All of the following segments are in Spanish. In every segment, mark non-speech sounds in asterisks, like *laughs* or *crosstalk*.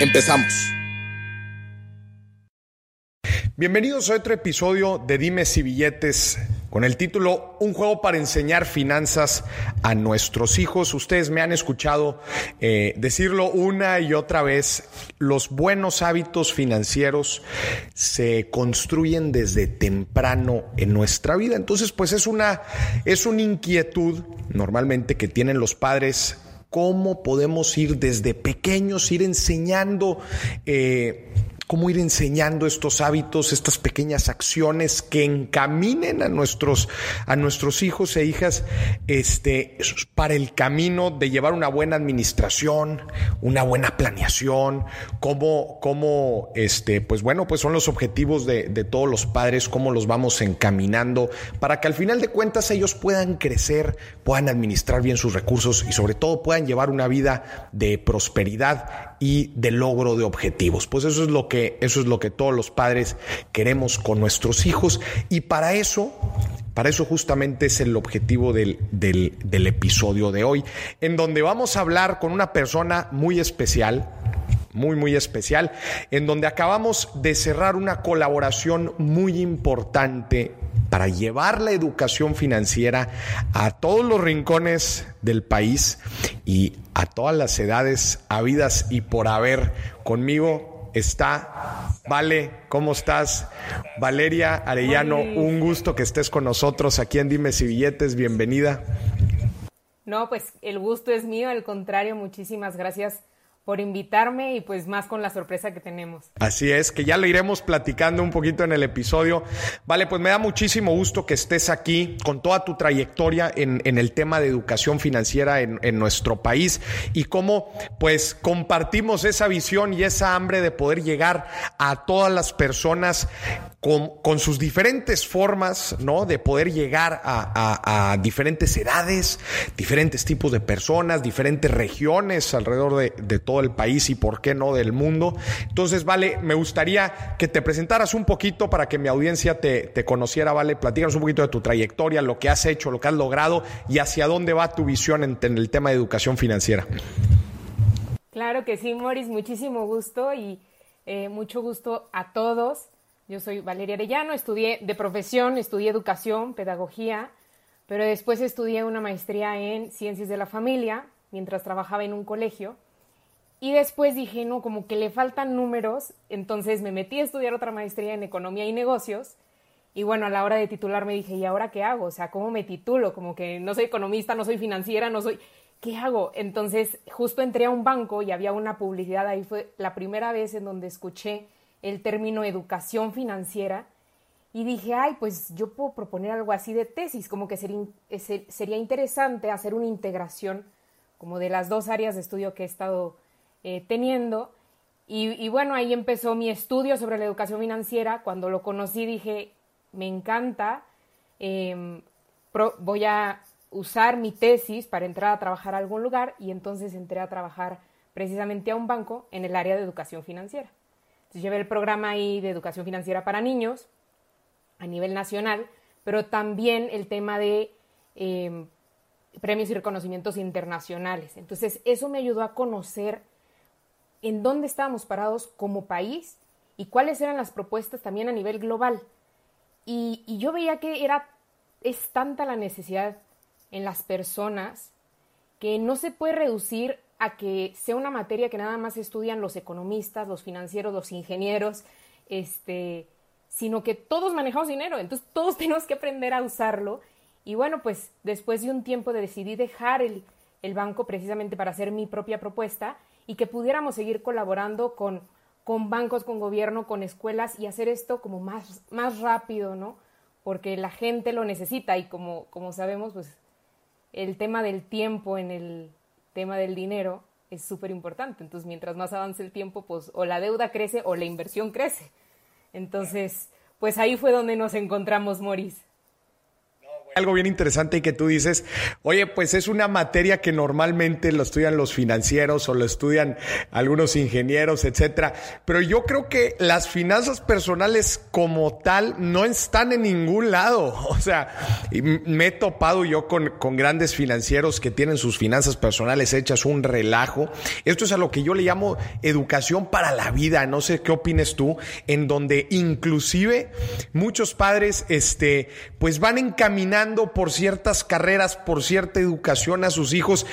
Empezamos. Bienvenidos a otro episodio de Dimes y Billetes con el título Un juego para enseñar finanzas a nuestros hijos. Ustedes me han escuchado eh, decirlo una y otra vez, los buenos hábitos financieros se construyen desde temprano en nuestra vida. Entonces, pues es una, es una inquietud normalmente que tienen los padres cómo podemos ir desde pequeños, ir enseñando eh, cómo ir enseñando estos hábitos, estas pequeñas acciones que encaminen a nuestros, a nuestros hijos e hijas este, para el camino de llevar una buena administración, una buena planeación, cómo, cómo este, pues bueno, pues son los objetivos de, de todos los padres, cómo los vamos encaminando para que al final de cuentas ellos puedan crecer, puedan administrar bien sus recursos y sobre todo puedan llevar una vida de prosperidad y de logro de objetivos. Pues eso es lo que, eso es lo que todos los padres queremos con nuestros hijos y para eso para eso justamente es el objetivo del, del, del, episodio de hoy, en donde vamos a hablar con una persona muy especial, muy, muy especial, en donde acabamos de cerrar una colaboración muy importante para llevar la educación financiera a todos los rincones del país y a todas las edades habidas y por haber. Conmigo está Vale, ¿cómo estás? Valeria Arellano, un gusto que estés con nosotros aquí en Dimes y Billetes, bienvenida. No, pues el gusto es mío, al contrario, muchísimas gracias por invitarme y pues más con la sorpresa que tenemos. Así es, que ya le iremos platicando un poquito en el episodio. Vale, pues me da muchísimo gusto que estés aquí con toda tu trayectoria en, en el tema de educación financiera en, en, nuestro país y cómo pues compartimos esa visión y esa hambre de poder llegar a todas las personas con, sus diferentes formas, ¿no? De poder llegar a, diferentes edades, diferentes tipos de personas, diferentes regiones alrededor de, todo el país y por qué no del mundo. Entonces, vale, me gustaría que te presentaras un poquito para que mi audiencia te, conociera, vale, platícanos un poquito de tu trayectoria, lo que has hecho, lo que has logrado y hacia dónde va tu visión en, el tema de educación financiera. Claro que sí, Morris, muchísimo gusto y eh, mucho gusto a todos. Yo soy Valeria Arellano, estudié de profesión, estudié educación, pedagogía, pero después estudié una maestría en ciencias de la familia mientras trabajaba en un colegio. Y después dije, no, como que le faltan números, entonces me metí a estudiar otra maestría en economía y negocios. Y bueno, a la hora de titular me dije, ¿y ahora qué hago? O sea, ¿cómo me titulo? Como que no soy economista, no soy financiera, no soy... ¿Qué hago? Entonces, justo entré a un banco y había una publicidad, ahí fue la primera vez en donde escuché el término educación financiera y dije, ay, pues yo puedo proponer algo así de tesis, como que sería, interesante hacer una integración como de las dos áreas de estudio que he estado eh, teniendo. Y, bueno, ahí empezó mi estudio sobre la educación financiera. Cuando lo conocí dije, me encanta, pro, voy a usar mi tesis para entrar a trabajar a algún lugar y entonces entré a trabajar precisamente a un banco en el área de educación financiera. Llevé el programa ahí de educación financiera para niños a nivel nacional, pero también el tema de eh, premios y reconocimientos internacionales. Entonces, eso me ayudó a conocer en dónde estábamos parados como país y cuáles eran las propuestas también a nivel global. Y, y yo veía que era, es tanta la necesidad en las personas que no se puede reducir a que sea una materia que nada más estudian los economistas, los financieros, los ingenieros, este, sino que todos manejamos dinero, entonces todos *laughs* tenemos que aprender a usarlo. Y bueno, pues después de un tiempo decidí dejar el, el banco precisamente para hacer mi propia propuesta y que pudiéramos seguir colaborando con, con bancos, con gobierno, con escuelas y hacer esto como más, más rápido, ¿no? Porque la gente lo necesita y como, como sabemos, pues el tema del tiempo en el tema del dinero es súper importante. Entonces, mientras más avance el tiempo, pues o la deuda crece o la inversión crece. Entonces, pues ahí fue donde nos encontramos, Moris algo bien interesante y que tú dices, oye, pues es una materia que normalmente lo estudian los financieros o lo estudian algunos ingenieros, etcétera. Pero yo creo que las finanzas personales como tal no están en ningún lado. *laughs* O sea, me he topado yo con, con grandes financieros que tienen sus finanzas personales hechas un relajo. Esto es a lo que yo le llamo educación para la vida. No sé qué opines tú, en donde inclusive muchos padres, este, pues van encaminando por ciertas carreras, por cierta educación a sus hijos,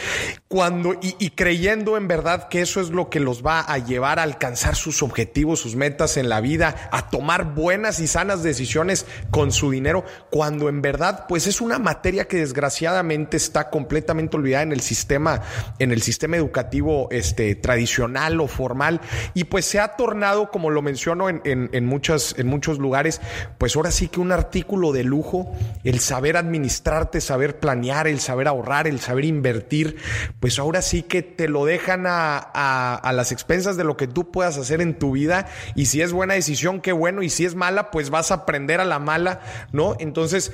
cuando y, creyendo en verdad que eso es lo que los va a llevar a alcanzar sus objetivos, sus metas en la vida, a tomar buenas y sanas decisiones con su dinero, cuando en verdad, pues es una materia que desgraciadamente está completamente olvidada en el sistema, en el sistema educativo este, tradicional o formal, y pues se ha tornado, como lo menciono en, en, en, muchas, en muchos lugares, pues ahora sí que un artículo de lujo, el saber administrarte, saber planear, el saber ahorrar, el saber invertir, pues ahora sí que te lo dejan a, a, las expensas de lo que tú puedas hacer en tu vida. Y si es buena decisión, qué bueno. Y si es mala, pues vas a aprender a la mala, ¿no? Entonces,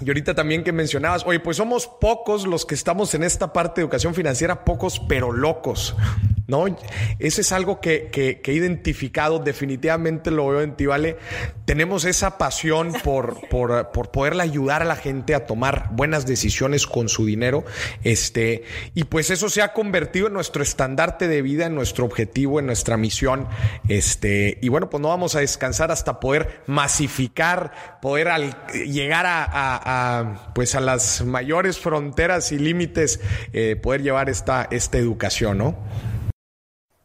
y ahorita también que mencionabas, oye, pues somos pocos los que estamos en esta parte de educación financiera, pocos pero locos, ¿no? Eso es algo que, que, he identificado, definitivamente lo veo en ti, ¿vale? Tenemos esa pasión por, *laughs* por, por poderle ayudar a la gente a tomar buenas decisiones con su dinero, este, y pues eso se ha convertido en nuestro estandarte de vida, en nuestro objetivo, en nuestra misión, este, y bueno, pues no vamos a descansar hasta poder masificar, poder llegar a pues a las mayores fronteras y límites eh, poder llevar esta, esta educación, ¿no?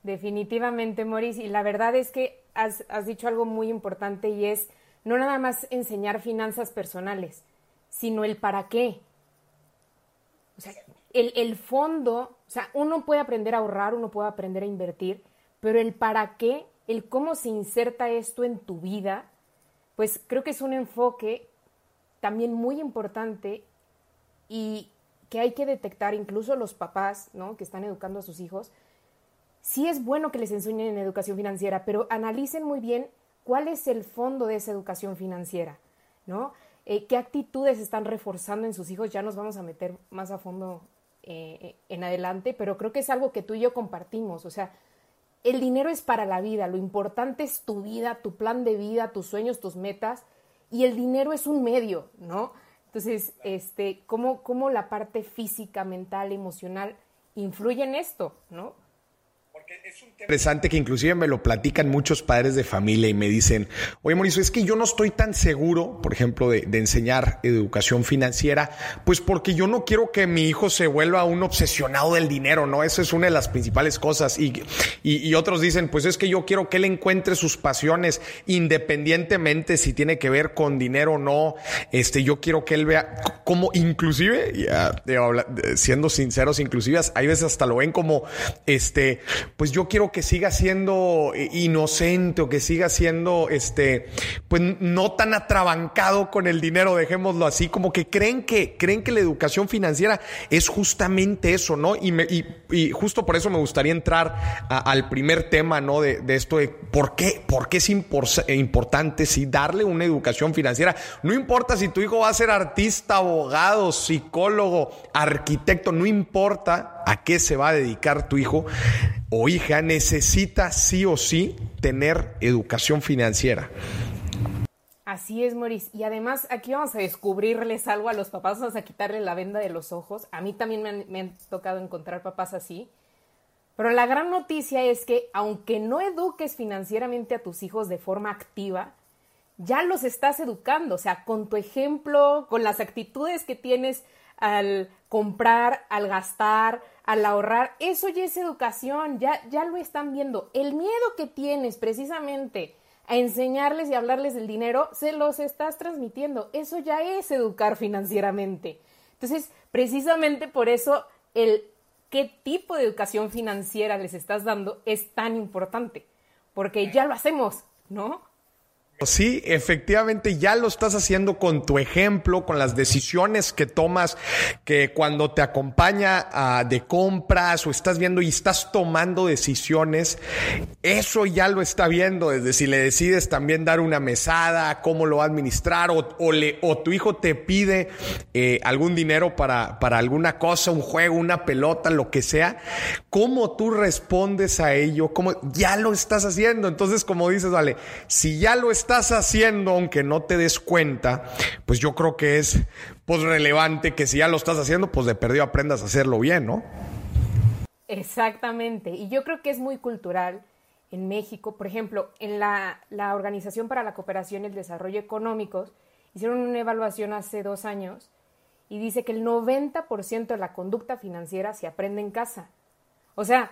Definitivamente, Moris. Y la verdad es que has, dicho algo muy importante y es no nada más enseñar finanzas personales, sino el para qué. O sea, el, el, fondo, o sea, uno puede aprender a ahorrar, uno puede aprender a invertir, pero el para qué, el cómo se inserta esto en tu vida, pues creo que es un enfoque también muy importante y que hay que detectar incluso los papás, ¿no? Que están educando a sus hijos. Sí es bueno que les enseñen en educación financiera, pero analicen muy bien cuál es el fondo de esa educación financiera, ¿no? Eh, ¿Qué actitudes están reforzando en sus hijos? Ya nos vamos a meter más a fondo eh, en adelante, pero creo que es algo que tú y yo compartimos. O sea, el dinero es para la vida, lo importante es tu vida, tu plan de vida, tus sueños, tus metas, y el dinero es un medio, ¿no? Entonces, este, ¿cómo, cómo la parte física, mental, emocional influye en esto, ¿no? Es un tema interesante que inclusive me lo platican muchos padres de familia y me dicen, oye Mauricio, es que yo no estoy tan seguro, por ejemplo, de, enseñar educación financiera, pues porque yo no quiero que mi hijo se vuelva un obsesionado del dinero, ¿no? Esa es una de las principales cosas. Y, y, otros dicen, pues es que yo quiero que él encuentre sus pasiones independientemente si tiene que ver con dinero o no. Este, yo quiero que él vea como inclusive, siendo sinceros, inclusive hay veces hasta lo ven como, este, pues yo quiero que siga siendo eh, inocente o que siga siendo, este, pues no tan atrabancado con el dinero, dejémoslo así, como que creen que, creen que la educación financiera es justamente eso, ¿no? Y, me, y, justo por eso me gustaría entrar al primer tema, ¿no? De, de, esto de por qué, por qué es importante, sí, darle una educación financiera. No importa si tu hijo va a ser artista, abogado, psicólogo, arquitecto, no importa a qué se va a dedicar tu hijo o hija necesita sí o sí tener educación financiera. Así es, Maurice. Y además aquí vamos a descubrirles algo a los papás, vamos a quitarle la venda de los ojos. A mí también me me han tocado encontrar papás así. Pero la gran noticia es que aunque no eduques financieramente a tus hijos de forma activa, ya los estás educando, o sea, con tu ejemplo, con las actitudes que tienes al comprar, al gastar, al ahorrar, eso ya es educación, ya, ya lo están viendo. El miedo que tienes precisamente a enseñarles y hablarles del dinero, se los estás transmitiendo. Eso ya es educar financieramente. Entonces, precisamente por eso el qué tipo de educación financiera les estás dando es tan importante, porque ya lo hacemos, ¿no? Sí, efectivamente ya lo estás haciendo con tu ejemplo, con las decisiones que tomas, que cuando te acompaña a, de compras o estás viendo y estás tomando decisiones, eso ya lo está viendo, desde si le decides también dar una mesada, cómo lo va a administrar o, o, le, o tu hijo te pide eh, algún dinero para, para alguna cosa, un juego, una pelota, lo que sea, cómo tú respondes a ello, cómo ya lo estás haciendo. Entonces, como dices, vale, si ya lo estás estás haciendo, aunque no te des cuenta, pues yo creo que es pues relevante que si ya lo estás haciendo, pues de perdido aprendas a hacerlo bien, ¿no? Exactamente. Y yo creo que es muy cultural en México. Por ejemplo, en la, la Organización para la Cooperación y el Desarrollo Económicos hicieron una evaluación hace dos años y dice que el 90% de la conducta financiera se aprende en casa. O sea,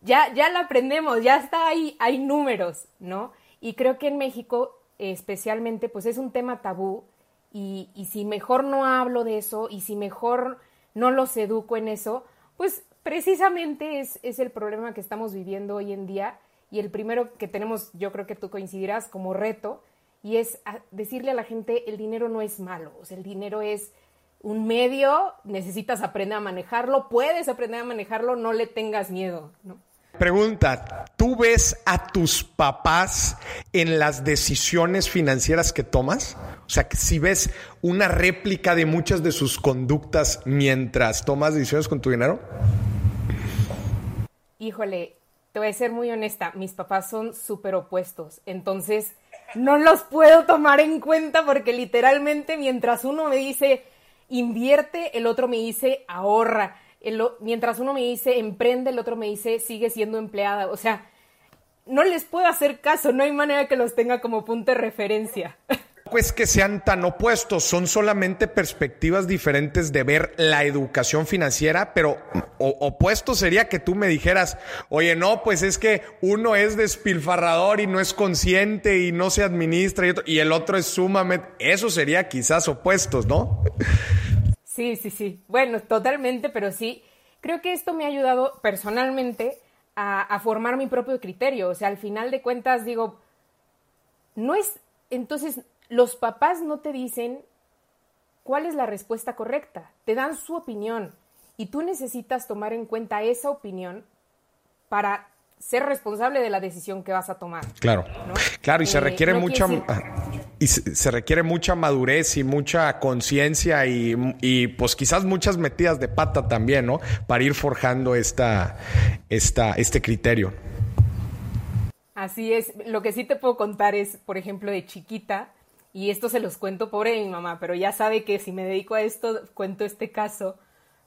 ya, ya la aprendemos, ya está ahí, hay números, ¿no? Y creo que en México especialmente pues es un tema tabú y, y, si mejor no hablo de eso y si mejor no los educo en eso, pues precisamente es, es el problema que estamos viviendo hoy en día y el primero que tenemos, yo creo que tú coincidirás como reto, y es decirle a la gente el dinero no es malo, o sea, el dinero es un medio, necesitas aprender a manejarlo, puedes aprender a manejarlo, no le tengas miedo, ¿no? Pregunta, ¿tú ves a tus papás en las decisiones financieras que tomas? O sea, si ves una réplica de muchas de sus conductas mientras tomas decisiones con tu dinero. Híjole, te voy a ser muy honesta, mis papás son súper opuestos, entonces no los puedo tomar en cuenta porque literalmente mientras uno me dice invierte, el otro me dice ahorra mientras uno me dice emprende, el otro me dice sigue siendo empleada. O sea, no les puedo hacer caso, no hay manera que los tenga como punto de referencia. Pues que sean tan opuestos, son solamente perspectivas diferentes de ver la educación financiera, pero opuesto sería que tú me dijeras, oye, no, pues es que uno es despilfarrador y no es consciente y no se administra y, y el otro es sumamente, eso sería quizás opuestos, ¿no? Sí, sí, sí. Bueno, totalmente, pero sí. Creo que esto me ha ayudado personalmente a, formar mi propio criterio. O sea, al final de cuentas digo, no es, entonces los papás no te dicen cuál es la respuesta correcta, te dan su opinión y tú necesitas tomar en cuenta esa opinión para ser responsable de la decisión que vas a tomar. Claro, claro, y se eh, requiere mucha y se, requiere mucha madurez y mucha conciencia y, pues quizás muchas metidas de pata también, ¿no? Para ir forjando esta, esta, este criterio. Así es. Lo que sí te puedo contar es, por ejemplo, de chiquita, y esto se los cuento pobre mi mamá, pero ya sabe que si me dedico a esto, cuento este caso.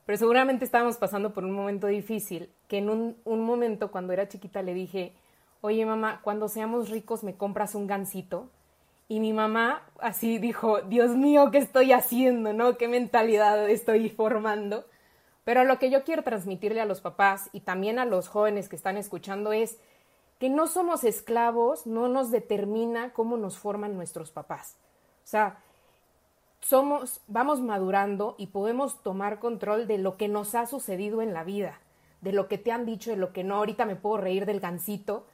Pero seguramente estábamos pasando por un momento difícil, que en un, un momento cuando era chiquita le dije, oye mamá, cuando seamos ricos me compras un gansito y mi mamá así dijo, Dios mío, ¿qué estoy haciendo? ¿No? ¿Qué mentalidad estoy formando? Pero lo que yo quiero transmitirle a los papás y también a los jóvenes que están escuchando es que no somos esclavos, no nos determina cómo nos forman nuestros papás. O sea, somos, vamos madurando y podemos tomar control de lo que nos ha sucedido en la vida, de lo que te han dicho, de lo que no. Ahorita me puedo reír del gancito,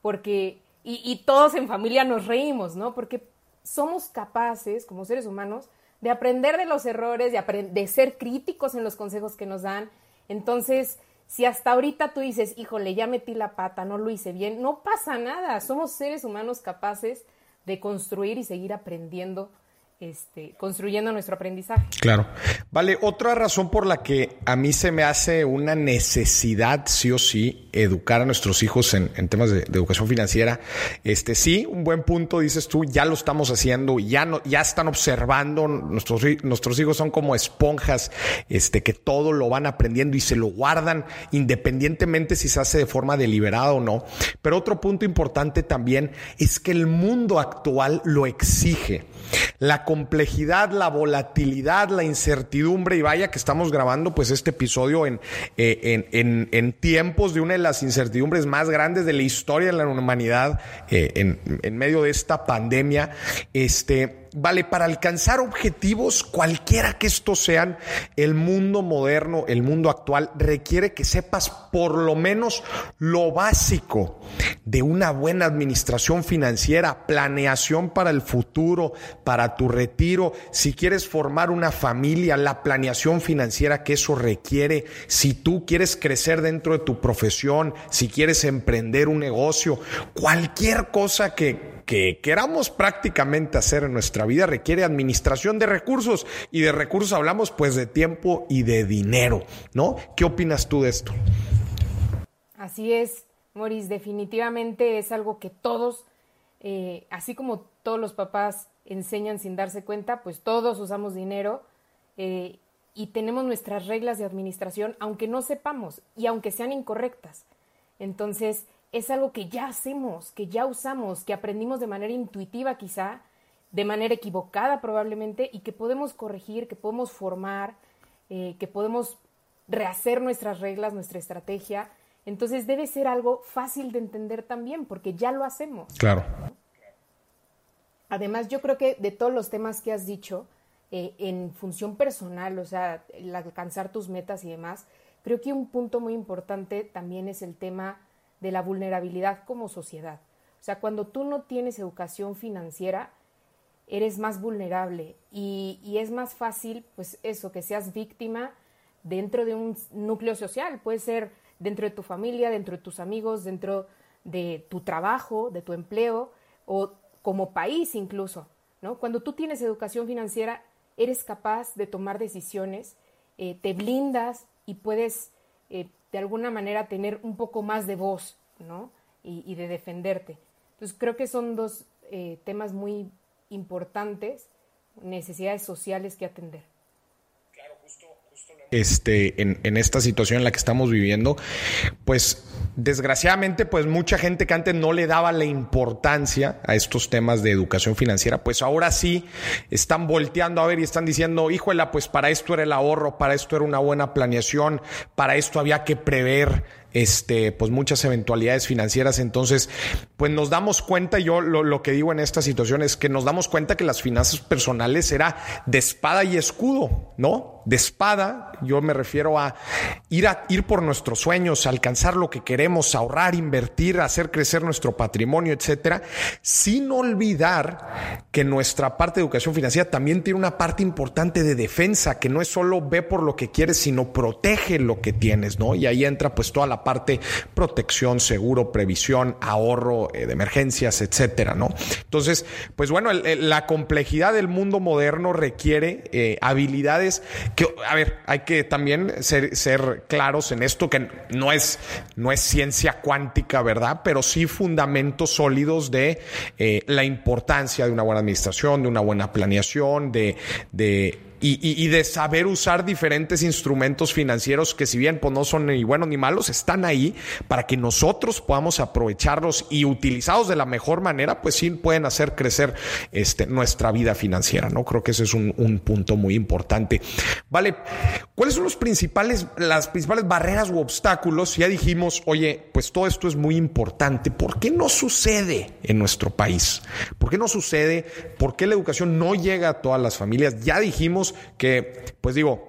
porque y, todos en familia nos reímos, ¿no? Porque somos capaces, como seres humanos, de aprender de los errores, de, de ser críticos en los consejos que nos dan. Entonces, si hasta ahorita tú dices, híjole, ya metí la pata, no lo hice bien, no pasa nada. Somos seres humanos capaces de construir y seguir aprendiendo este, construyendo nuestro aprendizaje. Claro. Vale, otra razón por la que a mí se me hace una necesidad, sí o sí, educar a nuestros hijos en, temas de, educación financiera. Este, sí, un buen punto, dices tú, ya lo estamos haciendo, ya no, ya están observando, nuestros, nuestros hijos son como esponjas, este, que todo lo van aprendiendo y se lo guardan independientemente si se hace de forma deliberada o no. Pero otro punto importante también es que el mundo actual lo exige. La complejidad, la volatilidad, la incertidumbre, y vaya que estamos grabando pues este episodio en, eh, en, en, tiempos de una de las incertidumbres más grandes de la historia de la humanidad, eh, en, en medio de esta pandemia, este Vale, para alcanzar objetivos, cualquiera que estos sean, el mundo moderno, el mundo actual, requiere que sepas por lo menos lo básico de una buena administración financiera, planeación para el futuro, para tu retiro, si quieres formar una familia, la planeación financiera que eso requiere, si tú quieres crecer dentro de tu profesión, si quieres emprender un negocio, cualquier cosa que que queramos prácticamente hacer en nuestra vida requiere administración de recursos y de recursos hablamos pues de tiempo y de dinero, ¿no? ¿Qué opinas tú de esto? Así es, Moris, definitivamente es algo que todos, eh, así como todos los papás enseñan sin darse cuenta, pues todos usamos dinero eh, y tenemos nuestras reglas de administración, aunque no sepamos y aunque sean incorrectas. Entonces, es algo que ya hacemos, que ya usamos, que aprendimos de manera intuitiva quizá, de manera equivocada probablemente, y que podemos corregir, que podemos formar, eh, que podemos rehacer nuestras reglas, nuestra estrategia. Entonces debe ser algo fácil de entender también, porque ya lo hacemos. Claro. Además, yo creo que de todos los temas que has dicho, eh, en función personal, o sea, el alcanzar tus metas y demás, creo que un punto muy importante también es el tema de la vulnerabilidad como sociedad. O sea, cuando tú no tienes educación financiera, eres más vulnerable y, es más fácil, pues eso, que seas víctima dentro de un núcleo social. Puede ser dentro de tu familia, dentro de tus amigos, dentro de tu trabajo, de tu empleo o como país incluso. ¿no? Cuando tú tienes educación financiera, eres capaz de tomar decisiones, eh, te blindas y puedes eh, de alguna manera tener un poco más de voz, ¿no? Y, de defenderte. Entonces creo que son dos eh, temas muy importantes, necesidades sociales que atender. Este, en, en esta situación en la que estamos viviendo, pues desgraciadamente, pues mucha gente que antes no le daba la importancia a estos temas de educación financiera, pues ahora sí están volteando a ver y están diciendo, híjole, pues para esto era el ahorro, para esto era una buena planeación, para esto había que prever este, pues muchas eventualidades financieras. Entonces, pues nos damos cuenta, yo lo, lo, que digo en esta situación es que nos damos cuenta que las finanzas personales era de espada y escudo, ¿no? De espada, yo me refiero a ir a ir por nuestros sueños, alcanzar lo que queremos, ahorrar, invertir, hacer crecer nuestro patrimonio, etcétera, sin olvidar que nuestra parte de educación financiera también tiene una parte importante de defensa, que no es solo ve por lo que quieres, sino protege lo que tienes, ¿no? Y ahí entra pues toda la parte protección, seguro, previsión, ahorro eh, de emergencias, etcétera, ¿no? Entonces, pues bueno, la complejidad del mundo moderno requiere eh, habilidades que, a ver, hay que también ser, ser claros en esto, que no es, no es ciencia cuántica, ¿verdad? Pero sí fundamentos sólidos de eh, la importancia de una buena administración, de una buena planeación, de, de y, de saber usar diferentes instrumentos financieros que si bien pues, no son ni buenos ni malos, están ahí para que nosotros podamos aprovecharlos y utilizados de la mejor manera, pues sí pueden hacer crecer este, nuestra vida financiera, ¿no? Creo que ese es un, un punto muy importante. Vale, ¿cuáles son los principales, las principales barreras u obstáculos? Ya dijimos, oye, pues todo esto es muy importante. ¿Por qué no sucede en nuestro país? ¿Por qué no sucede? ¿Por qué la educación no llega a todas las familias? Ya dijimos que, pues digo,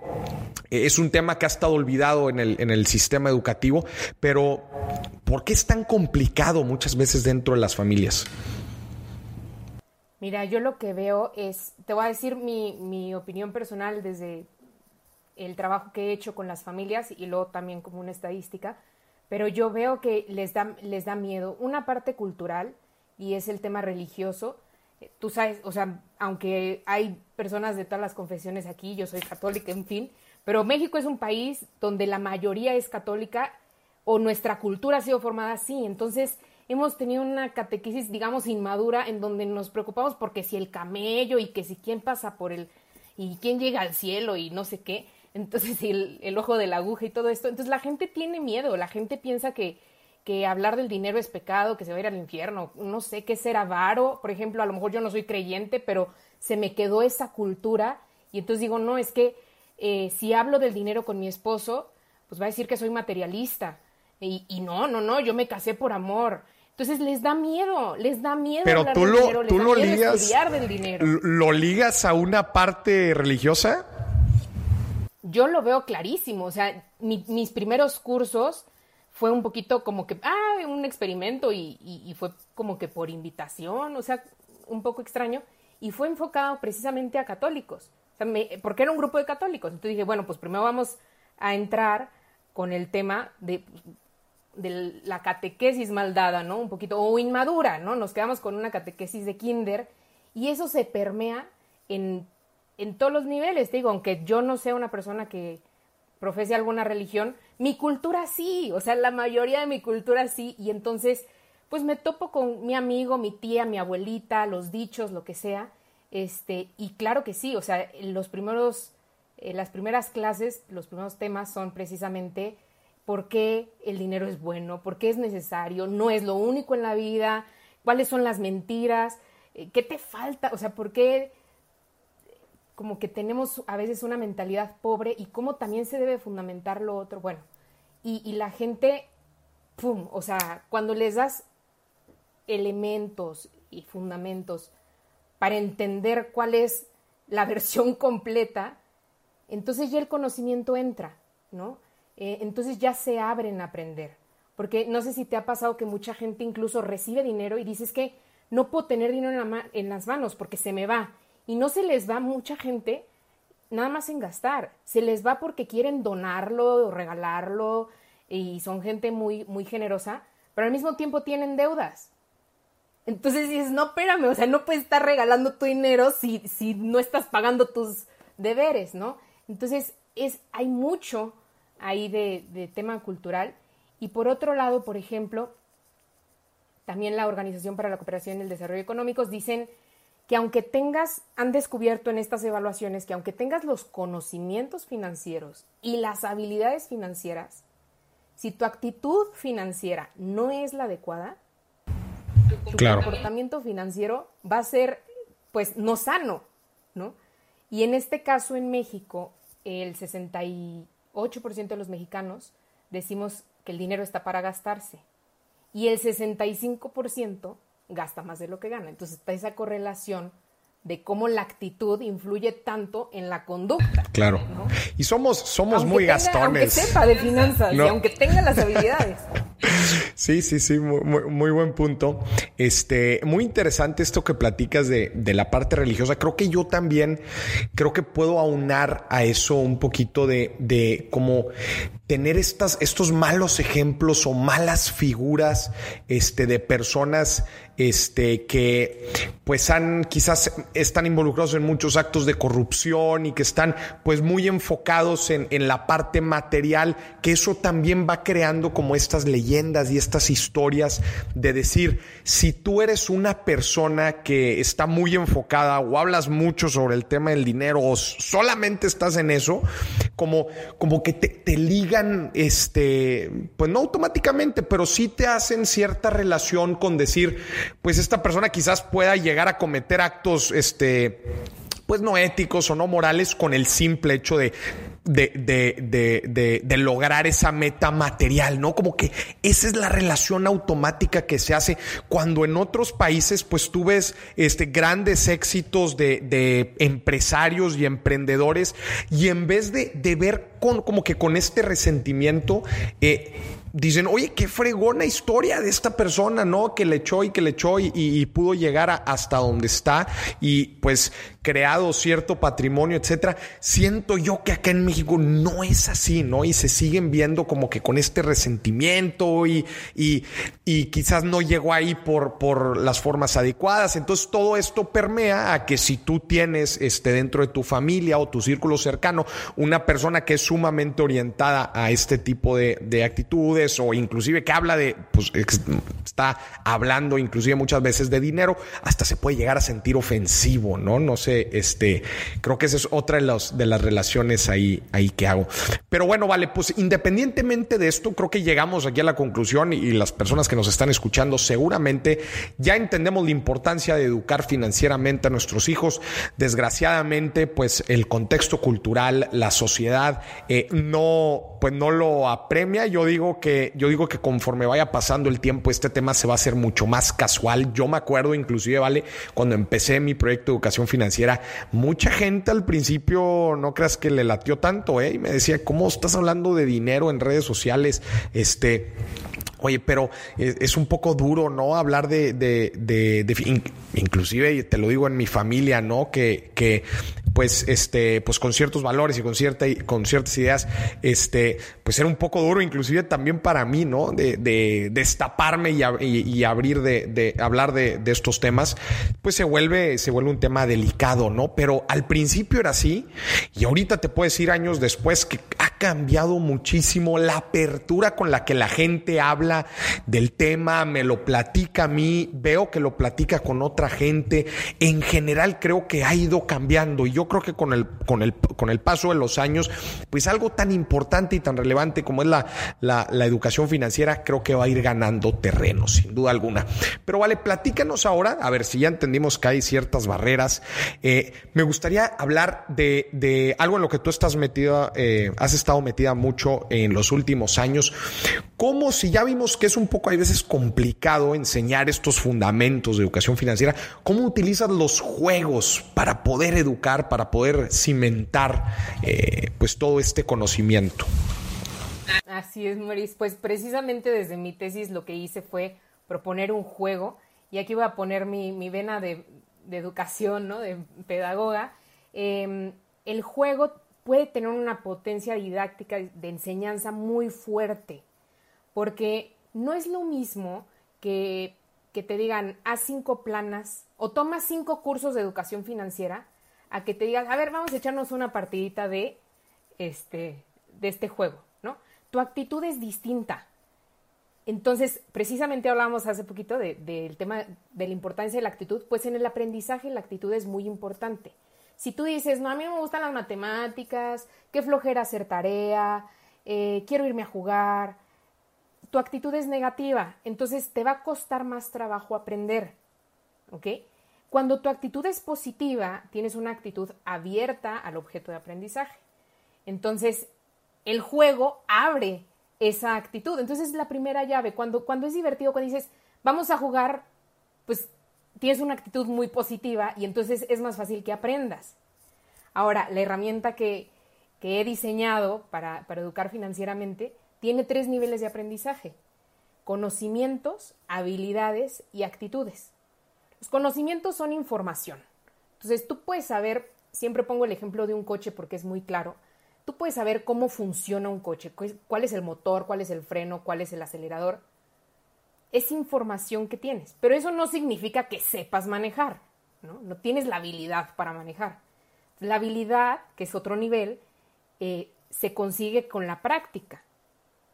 es un tema que ha estado olvidado en el, en el sistema educativo, pero ¿por qué es tan complicado muchas veces dentro de las familias? Mira, yo lo que veo es, te voy a decir mi, mi, opinión personal desde el trabajo que he hecho con las familias y luego también como una estadística, pero yo veo que les da, les da miedo una parte cultural y es el tema religioso tú sabes, o sea, aunque hay personas de todas las confesiones aquí, yo soy católica, en fin, pero México es un país donde la mayoría es católica o nuestra cultura ha sido formada así, entonces hemos tenido una catequesis, digamos, inmadura en donde nos preocupamos porque si el camello y que si quién pasa por el y quién llega al cielo y no sé qué, entonces el, el ojo de la aguja y todo esto, entonces la gente tiene miedo, la gente piensa que que hablar del dinero es pecado, que se va a ir al infierno, no sé qué ser avaro, por ejemplo, a lo mejor yo no soy creyente, pero se me quedó esa cultura y entonces digo, no, es que eh, si hablo del dinero con mi esposo, pues va a decir que soy materialista y, y, no, no, no, yo me casé por amor, Entonces les da miedo, les da miedo. Pero hablar tú del lo, dinero, tú lo miedo ligas. estudiar del dinero. ¿Lo ligas a una parte religiosa? Yo lo veo clarísimo. O sea, mi- mis primeros cursos fue un poquito como que, ah, un experimento y, y- y fue como que por invitación, o sea, un poco extraño. Y fue enfocado precisamente a católicos. O sea, me- porque era un grupo de católicos. Entonces dije, bueno, pues primero vamos a entrar con el tema de de la catequesis mal dada, ¿no? Un poquito, o inmadura, ¿no? Nos quedamos con una catequesis de kinder y eso se permea en, en todos los niveles. Te digo, aunque yo no sea una persona que profese alguna religión, mi cultura sí, o sea, la mayoría de mi cultura sí, y entonces, pues me topo con mi amigo, mi tía, mi abuelita, los dichos, lo que sea, este, y claro que sí, o sea, los primeros, eh, las primeras clases, los primeros temas son precisamente por qué el dinero es bueno, por qué es necesario, no es lo único en la vida, cuáles son las mentiras, eh, qué te falta, o sea, por qué como que tenemos a veces una mentalidad pobre y cómo también se debe fundamentar lo otro. Bueno, y, la gente, ¡pum! O sea, cuando les das elementos y fundamentos para entender cuál es la *laughs* versión completa, entonces ya el conocimiento entra, ¿no? Eh, entonces ya se abren a aprender. Porque no sé si te ha pasado que mucha gente incluso recibe dinero y dices que no puedo tener dinero en, la en las manos porque se me va. Y no se les va mucha gente nada más en gastar. Se les va porque quieren donarlo o regalarlo y son gente muy, muy generosa, pero al mismo tiempo tienen deudas. Entonces dices, no, espérame, o sea, no puedes estar regalando tu dinero si, si no estás pagando tus deberes, ¿no? Entonces, es, hay mucho ahí de, de tema cultural. Y por otro lado, por ejemplo, también la Organización para la Cooperación y el Desarrollo Económicos dicen que aunque tengas, han descubierto en estas evaluaciones que aunque tengas los conocimientos financieros y las habilidades financieras, si tu actitud financiera no es la adecuada, tu Claro. comportamiento financiero va a ser, pues, no sano, ¿no? Y en este caso en México, el 68% de los mexicanos decimos que el dinero está para gastarse y el 65% gasta más de lo que gana. Entonces está esa correlación de cómo la actitud influye tanto en la conducta. Claro. ¿no? Y somos, somos Aunque muy tenga- gastones. Aunque sepa de finanzas No. y aunque tenga las habilidades. *laughs* Sí, sí, sí, muy, muy- muy buen punto. Este, muy interesante esto que platicas de, de la parte religiosa. Creo que yo también, creo que puedo aunar a eso un poquito de, de como tener estas, estos malos ejemplos o malas figuras, este, de personas, este, que pues han, quizás están involucrados en muchos actos de corrupción y que están pues muy enfocados en, en la parte material, que eso también va creando como estas leyendas y estas historias de decir, si tú eres una persona que está muy enfocada o hablas mucho sobre el tema del dinero o solamente estás en eso, como, como que te, te ligan, este, pues no automáticamente, pero sí te hacen cierta relación con decir, pues esta persona quizás pueda llegar a cometer actos, este, pues no éticos o no morales con el simple hecho de, de, de, de, lograr esa meta material, ¿no? Como que esa es la relación automática que se hace cuando en otros países, pues tú ves este, grandes éxitos de, empresarios y emprendedores y en vez de, de ver con, como que con este resentimiento, eh, dicen, oye, qué fregona historia de esta persona, ¿no? Que le echó y que le echó y, pudo llegar hasta donde está y pues creado cierto patrimonio, etcétera. Siento yo que acá en México no es así, ¿no? Y se siguen viendo como que con este resentimiento y, y, quizás no llegó ahí por, por las formas adecuadas. Entonces todo esto permea a que si tú tienes este, dentro de tu familia o tu círculo cercano una persona que es sumamente orientada a este tipo de actitudes o inclusive que habla de, pues está hablando inclusive muchas veces de dinero, hasta se puede llegar a sentir ofensivo, ¿no? No sé, este, creo que esa es otra de, los, de las relaciones ahí, ahí que hago. Pero bueno, vale, pues independientemente de esto, creo que llegamos aquí a la conclusión y, y las personas que nos están escuchando seguramente ya entendemos la importancia de educar financieramente a nuestros hijos. Desgraciadamente, pues el contexto cultural, la sociedad, eh, no, pues no lo apremia. Yo digo que, yo digo que conforme vaya pasando el tiempo, este tema se va a hacer mucho más casual. Yo me acuerdo inclusive, vale, cuando empecé mi proyecto de educación financiera, mucha gente al principio no creas que le latió tanto, ¿eh? Y me decía, ¿cómo estás hablando de dinero en redes sociales? Este, Oye, pero es un poco duro, ¿no? Hablar de, de, de, de, inclusive te lo digo en mi familia, ¿no? Que, que pues, este, pues con ciertos valores y con cierta, con ciertas ideas, este, pues era un poco duro, inclusive también para mí, ¿no? De, de destaparme y, y, abrir de, de hablar de, de estos temas, pues se vuelve, se vuelve un tema delicado, ¿no? Pero al principio era así y ahorita te puedo decir años después que ha cambiado muchísimo la apertura con la que la gente habla del tema, me lo platica a mí, veo que lo platica con otra gente. En general creo que ha ido cambiando y yo creo que con el, con el, con el paso de los años, pues algo tan importante y tan relevante como es la, la, educación financiera, creo que va a ir ganando terreno, sin duda alguna. Pero vale, platícanos ahora, a ver si ya entendimos que hay ciertas barreras. Eh, me gustaría hablar de, de, algo en lo que tú estás metida, eh, has estado metida mucho en los últimos años. Como si ya vimos que es un poco, hay veces complicado enseñar estos fundamentos de educación financiera. ¿Cómo utilizas los juegos para poder educar, para poder cimentar eh, pues todo este conocimiento? Así es, Maurice. Pues precisamente desde mi tesis lo que hice fue proponer un juego y aquí voy a poner mi, vena de, educación, ¿no? de pedagoga. Em, el juego puede tener una potencia didáctica de enseñanza muy fuerte porque no es lo mismo que, que te digan, haz cinco planas o toma cinco cursos de educación financiera, a que te digan, a ver, vamos a echarnos una partidita de este, de este juego, ¿no? Tu actitud es distinta. Entonces, precisamente hablábamos hace poquito del tema de la importancia de la actitud, pues en el aprendizaje la actitud es muy importante. Si tú dices, no, a mí me gustan las matemáticas, qué flojera hacer tarea, eh, quiero irme a jugar, tu actitud es negativa, entonces te va a costar más trabajo aprender. ¿Ok? Cuando tu actitud es positiva, tienes una actitud abierta al objeto de aprendizaje. Entonces, el juego abre esa actitud. Entonces, es la primera llave. Cuando, cuando es divertido, cuando dices, vamos a jugar, pues tienes una actitud muy positiva y entonces es más fácil que aprendas. Ahora, la herramienta que, que he diseñado para, para educar financieramente tiene tres niveles de aprendizaje. Conocimientos, habilidades y actitudes. Los conocimientos son información. Entonces tú puedes saber, siempre pongo el ejemplo de un coche porque es muy claro, tú puedes saber cómo funciona un coche, cuál es el motor, cuál es el freno, cuál es el acelerador. Es información que tienes, pero eso no significa que sepas manejar, ¿no? Tienes la habilidad para manejar. La habilidad, que es otro nivel, eh, se consigue con la práctica.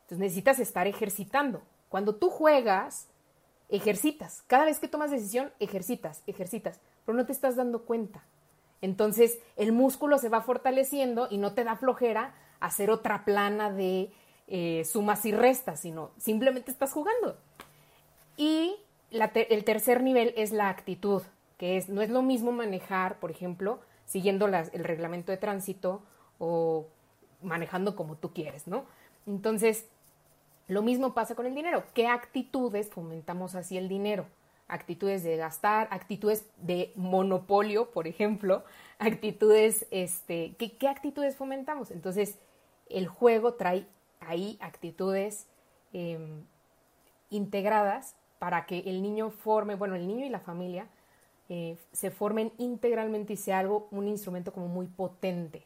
Entonces necesitas estar ejercitando. Cuando tú juegas, ejercitas. Cada vez que tomas decisión, ejercitas, ejercitas, pero no te estás dando cuenta. Entonces el músculo se va fortaleciendo y no te da flojera hacer otra plana de eh, sumas y restas, sino simplemente estás jugando. Y el tercer nivel es la actitud, que es, no es lo mismo manejar, por ejemplo, siguiendo el reglamento de tránsito o manejando como tú quieres, ¿no? Entonces, lo mismo pasa con el dinero. ¿Qué actitudes fomentamos así el dinero? Actitudes de gastar, actitudes de monopolio, por ejemplo, actitudes, este, ¿qué, actitudes fomentamos? Entonces, el juego trae ahí actitudes em, integradas para que el niño forme, bueno, el niño y la familia eh, se formen integralmente y sea algo, un instrumento como muy potente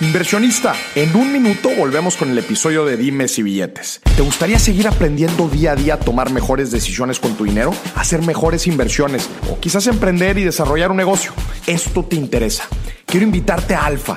Inversionista, en un minuto volvemos con el episodio de Dimes y Billetes. ¿Te gustaría seguir aprendiendo día a día a tomar mejores decisiones con tu dinero? Hacer mejores inversiones o quizás emprender y desarrollar un negocio. Esto te interesa quiero invitarte a Alfa,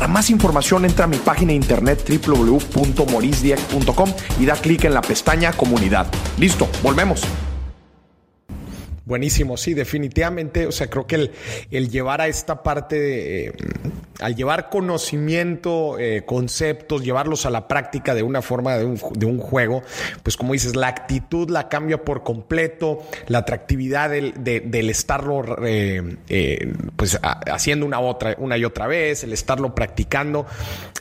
Para más información entra a mi página de internet www.morisdieck.com y da clic en la pestaña comunidad. Listo, volvemos. Buenísimo, sí, definitivamente. O sea, creo que el, el llevar a esta parte de, eh, al llevar conocimiento, eh, conceptos, llevarlos a la práctica de una forma de un, juego, pues como dices, la actitud la cambia por completo, la atractividad del, de, del estarlo eh, pues haciendo una, otra, una y otra vez, el estarlo practicando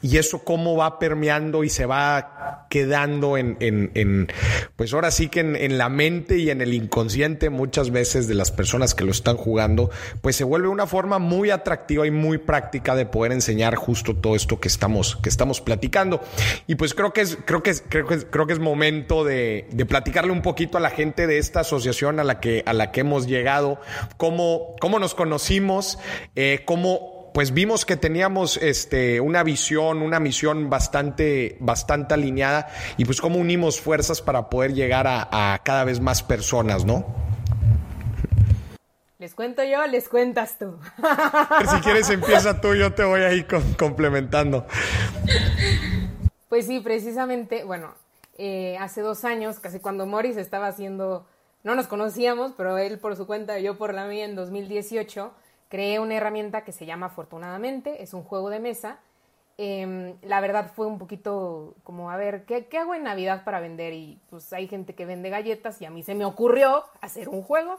y eso cómo va permeando y se va quedando en, en, en pues ahora sí que en, en la mente y en el inconsciente muchas veces de las personas que lo están jugando, pues se vuelve una forma muy atractiva y muy práctica de poder enseñar justo todo esto que estamos, que estamos platicando. Y pues creo que es, creo que es, creo que es, creo que es momento de, de platicarle un poquito a la gente de esta asociación a la que, a la que hemos llegado, cómo, cómo nos conocimos, eh, cómo pues vimos que teníamos este, una visión, una misión bastante, bastante alineada y pues cómo unimos fuerzas para poder llegar a, a cada vez más personas, ¿no? ¿Les cuento yo les cuentas tú? si quieres empieza tú, yo te voy ahí complementando. Pues sí, precisamente, bueno, eh, hace dos años, casi cuando Morris estaba haciendo, no nos conocíamos, pero él por su cuenta, yo por la mía en 2018, creé una herramienta que se llama Afortunadamente, es un juego de mesa. Eh, la verdad fue un poquito como, a ver, ¿qué, ¿qué hago en Navidad para vender? Y pues hay gente que vende galletas y a mí se me ocurrió hacer un juego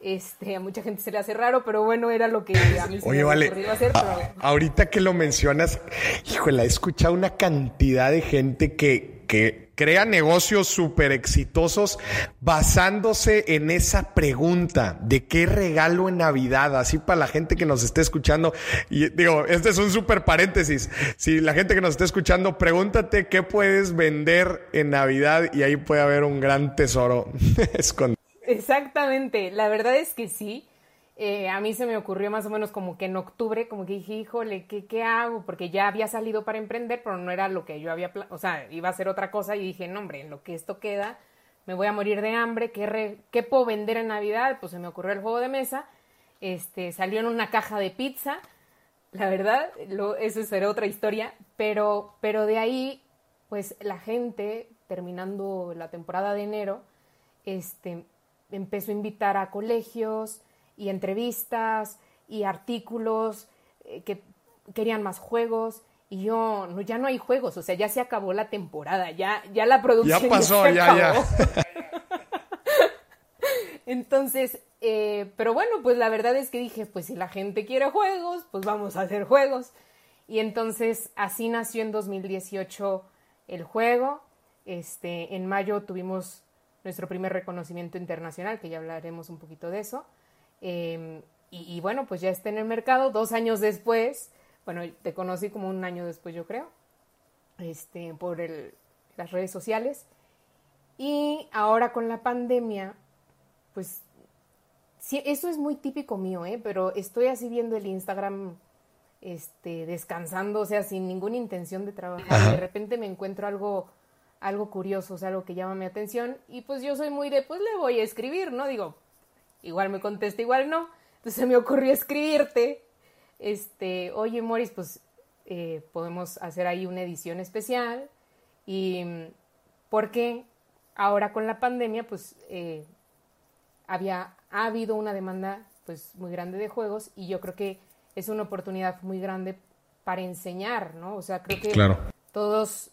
este, a mucha gente se le hace raro, pero bueno, era lo que a mí se Oye, me vale, hacer. Pero... ahorita que lo mencionas, híjole, he escuchado una cantidad de gente que, que crea negocios súper exitosos basándose en esa pregunta de qué regalo en Navidad, así para la gente que nos esté escuchando. Y digo, este es un súper paréntesis. Si la gente que nos esté escuchando, pregúntate qué puedes vender en Navidad y ahí puede haber un gran tesoro *laughs* escondido. Exactamente, la verdad es que sí. Eh, a mí se me ocurrió más o menos como que en octubre, como que dije, híjole, ¿qué, ¿qué hago? Porque ya había salido para emprender, pero no era lo que yo había, o sea, iba a ser otra cosa y dije, no, hombre, en lo que esto queda, me voy a morir de hambre, ¿qué, ¿qué puedo vender en Navidad? Pues se me ocurrió el juego de mesa, este, salió en una caja de pizza, la verdad, lo, eso será otra historia, pero, pero de ahí, pues la gente, terminando la temporada de enero, este, empezó a invitar a colegios y entrevistas y artículos eh, que querían más juegos y yo no ya no hay juegos, o sea, ya se acabó la temporada, ya ya la producción ya pasó, ya ya. *laughs* Entonces, eh, pero bueno, pues la verdad es que dije, pues si la gente quiere juegos, pues vamos a hacer juegos. Y entonces así nació en 2018 el juego. Este, en mayo tuvimos nuestro primer reconocimiento internacional, que ya hablaremos un poquito de eso. Eh, y, y, bueno, pues ya está en el mercado. Dos años después, bueno, te conocí como un año después, yo creo, este, por el, las redes sociales. Y ahora con la pandemia, pues sí, eso es muy típico mío, ¿eh? pero estoy así viendo el Instagram este, descansando, o sea, sin ninguna intención de trabajar. De repente me encuentro algo algo curioso, o sea, algo que llama mi atención, y pues yo soy muy de, pues le voy a escribir, ¿no? Digo, igual me contesta, igual no. Entonces me ocurrió escribirte, este, oye, Morris, pues eh, podemos hacer ahí una edición especial, y porque ahora con la pandemia, pues eh, había, ha habido una demanda pues muy grande de juegos, y yo creo que es una oportunidad muy grande para enseñar, ¿no? O sea, creo que claro. todos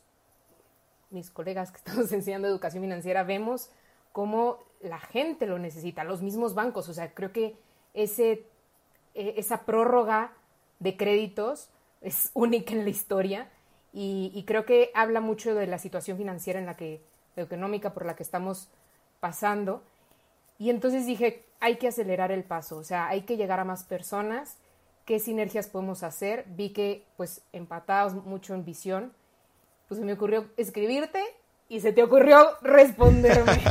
mis colegas que *laughs* estamos enseñando educación financiera, vemos cómo la gente lo necesita, los mismos bancos. O sea, creo que ese, esa prórroga de créditos es *laughs* única en la historia y, y, creo que habla mucho de la situación financiera en la que, económica por la que estamos pasando. Y entonces dije, hay que acelerar el paso, o sea, hay que llegar a más personas, qué sinergias podemos hacer. Vi que, pues, empatados mucho en visión, pues se me ocurrió escribirte y se te ocurrió responderme.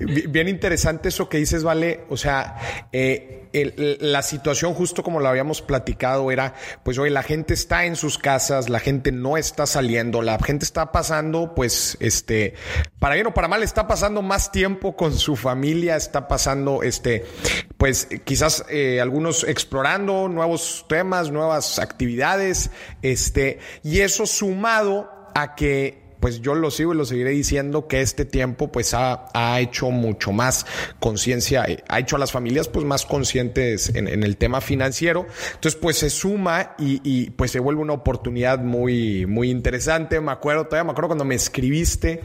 *laughs* Bien interesante eso que dices, Vale. O sea, eh, la situación, justo como lo habíamos platicado, era, pues, oye, la gente está en sus casas, la gente no está saliendo, la gente está pasando, pues, este, para bien o para mal, está pasando más tiempo con su familia, está pasando, este, pues quizás eh, algunos explorando nuevos temas, nuevas actividades, este, y eso sumado a que pues yo lo sigo y lo seguiré diciendo que este tiempo pues ha, ha hecho mucho más conciencia, eh, ha hecho a las familias pues más conscientes en, el tema financiero. Entonces pues se suma y, y, pues se vuelve una oportunidad muy, muy interesante. Me acuerdo, todavía me acuerdo cuando me escribiste,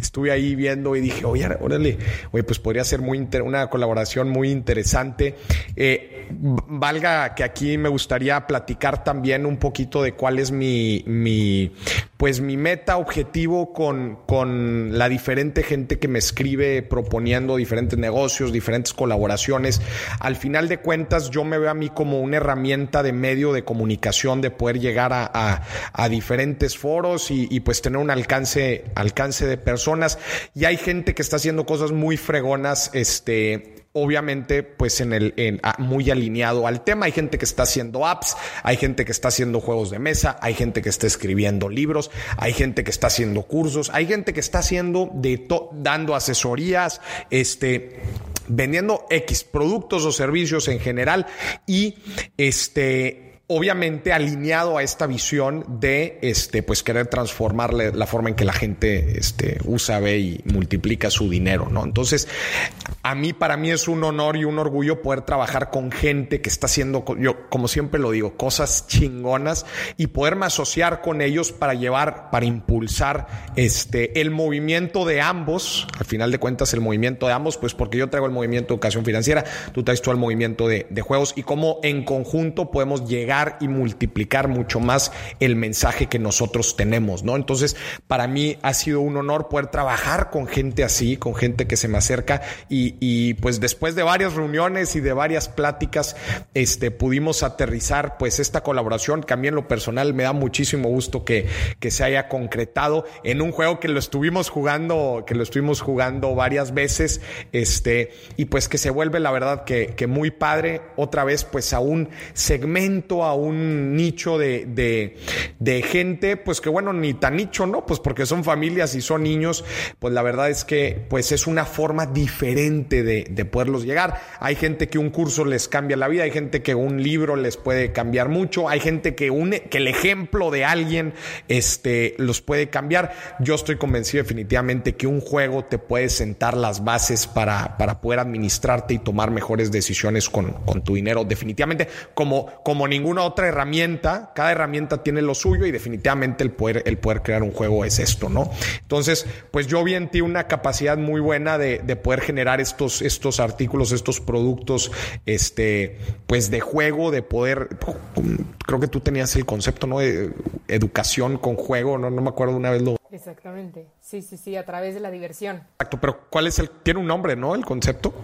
estuve ahí viendo y dije, oye, órale, oye, pues podría ser muy una colaboración muy interesante. Eh, valga que aquí me gustaría platicar también un poquito de cuál es mi, mi pues mi meta objetivo con, con la diferente gente que me escribe proponiendo diferentes negocios, diferentes colaboraciones. Al final de cuentas, yo me veo a mí como una herramienta de medio de comunicación, de poder llegar a, a, diferentes foros y, y, pues tener un alcance, alcance de personas. Y hay gente que está haciendo cosas muy fregonas, este, obviamente pues en el en, muy alineado al tema. Hay gente que está haciendo apps, hay gente que está haciendo juegos de mesa, hay gente que está escribiendo libros, hay gente que está haciendo cursos, hay gente que está haciendo de dando asesorías, este vendiendo X productos o servicios en general y este obviamente alineado a esta visión de este pues querer transformar la forma en que la gente este, usa, ve y multiplica su dinero, ¿no? Entonces, a mí para mí es un honor y un orgullo poder trabajar con gente que está haciendo yo como siempre lo digo, cosas chingonas y poderme asociar con ellos para llevar para impulsar este el movimiento de ambos, al final de cuentas el movimiento de ambos, pues porque yo traigo el movimiento de educación financiera, tú traes tú el movimiento de, de juegos y cómo en conjunto podemos llegar y multiplicar mucho más el mensaje que nosotros tenemos, ¿no? Entonces, para mí ha sido un honor poder trabajar con gente así, con gente que se me acerca y, pues después de varias reuniones y de varias pláticas, este, pudimos aterrizar pues esta colaboración que a mí en lo personal me da muchísimo gusto que, que se haya concretado en un juego que lo estuvimos jugando, que lo estuvimos jugando varias veces, este, y pues que se vuelve la verdad que, que muy padre otra vez pues a un segmento, a un nicho de, de, gente, pues que bueno, ni tan nicho, ¿no? Pues porque son familias y son niños, pues la verdad es que pues es una forma diferente de, de poderlos llegar. Hay gente que un curso les cambia la vida, hay gente que un libro les puede cambiar mucho, hay gente que, un, que el ejemplo de alguien este, los puede cambiar. Yo estoy convencido definitivamente que un juego te puede sentar las bases para, para poder administrarte y tomar mejores decisiones con, con tu dinero, definitivamente, como, como ninguno otra herramienta, cada herramienta tiene lo suyo y definitivamente el poder, el poder crear un juego es esto, ¿no? Entonces, pues yo vi en ti una capacidad muy buena de, poder generar estos, estos artículos, estos productos, este, pues de juego, de poder, creo que tú tenías el concepto, ¿no? De educación con juego, ¿no? No me acuerdo una vez lo... Exactamente, sí, sí, sí, a través de la diversión. Exacto, pero ¿cuál es el, tiene un nombre, ¿no? El concepto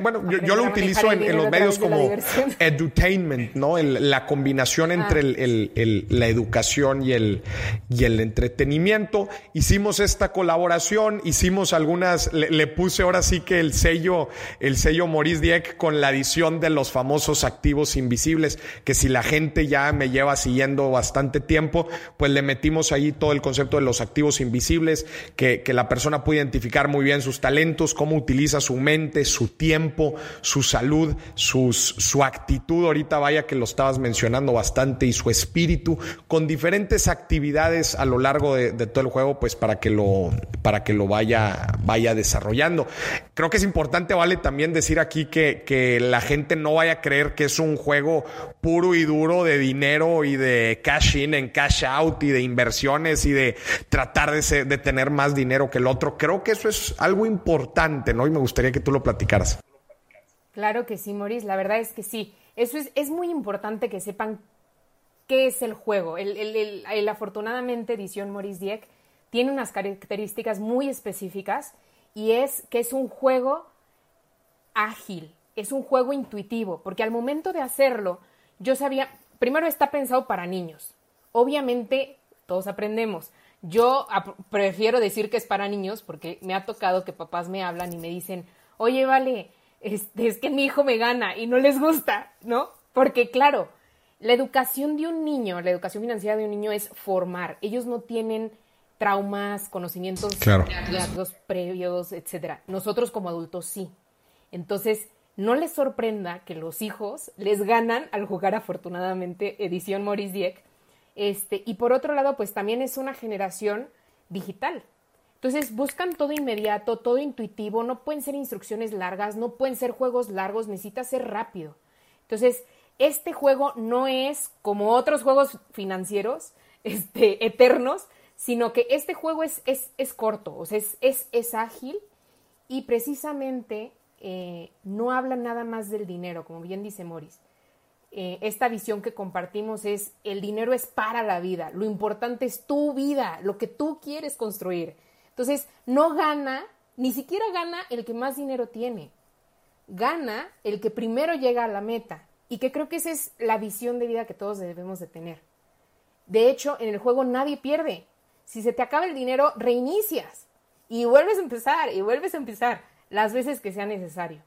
bueno, yo, lo utilizo en, los medios como *laughs* edutainment, ¿no? la combinación ah. entre la educación y el, y el entretenimiento. Hicimos esta colaboración, hicimos algunas, le, puse ahora sí que el sello, el sello Maurice Dieck con la edición de los famosos activos invisibles, que si la gente ya me lleva siguiendo bastante tiempo, pues le metimos ahí todo el concepto de los activos invisibles, que, que la persona puede identificar muy bien sus talentos, cómo utiliza su mente, su tiempo, su salud, sus, su actitud, ahorita vaya que lo estabas mencionando bastante, y su espíritu, con diferentes actividades a lo largo de, todo el juego, pues para que lo, para que lo vaya, vaya desarrollando. Creo que es importante, vale, también decir aquí que, que la gente no vaya a creer que es un juego puro y duro de dinero y de cash in en cash out y de inversiones y de tratar de, de tener más dinero que el otro. Creo que eso es algo importante, ¿no? Y me gustaría que tú lo Claro que sí, Maurice, la verdad es que sí. Eso es, es muy importante que sepan qué es el juego. El, el, afortunadamente, edición Maurice Dieck tiene unas características muy específicas y es que es un juego ágil, es un juego intuitivo, porque al momento de hacerlo, yo sabía, primero está pensado para niños. Obviamente, todos aprendemos. Yo prefiero decir que es para niños porque me ha tocado que papás me hablan y me dicen, oye, vale, este, es que mi hijo me gana y no les gusta, ¿no? Porque claro, la educación de un niño, la educación financiera de un niño es formar. Ellos no tienen traumas, conocimientos previos, etcétera. Nosotros como adultos sí. Entonces, no les sorprenda que los hijos les ganan al jugar afortunadamente edición Maurice Dieck. Este, y por otro lado, pues también es una generación digital. Entonces buscan todo inmediato, todo intuitivo, no pueden ser instrucciones largas, no pueden ser juegos largos, necesita ser rápido. Entonces, este juego no es como otros juegos financieros *laughs* este, eternos, sino que este juego es, es, es corto, o sea, es, es, es ágil y precisamente eh, no habla nada más del dinero, como bien dice Morris. Eh, esta visión que compartimos es el dinero es para la vida, lo importante es tu vida, lo que tú quieres construir. Entonces, no gana, ni siquiera gana el que más dinero tiene, gana el que primero llega a la meta. Y que creo que esa es la visión de vida que todos debemos de tener. De hecho, en el juego nadie pierde. Si se te acaba el dinero, reinicias y vuelves a empezar y vuelves a empezar las veces que sea necesario.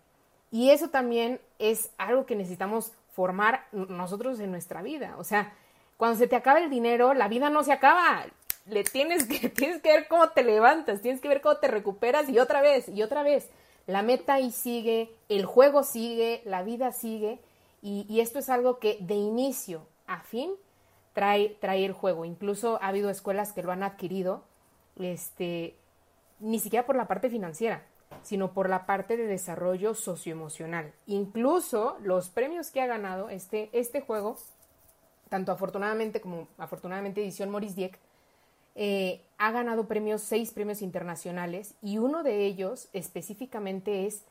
Y eso también es algo que necesitamos formar nosotros en nuestra vida. O sea, cuando se te acaba el dinero, la vida no se acaba. Le tienes que, *laughs* tienes que ver cómo te levantas, tienes que ver cómo te recuperas y otra vez, y otra vez. La meta ahí sigue, el juego sigue, la vida sigue. Y, y esto es algo que de inicio a fin trae, trae el juego. Incluso ha habido escuelas que lo han adquirido, este, ni siquiera por la parte financiera, sino por la parte de desarrollo socioemocional. Incluso los premios que ha ganado este, este juego, tanto afortunadamente como afortunadamente edición Maurice Dieck, eh, ha ganado premios, seis premios internacionales, y uno de ellos específicamente es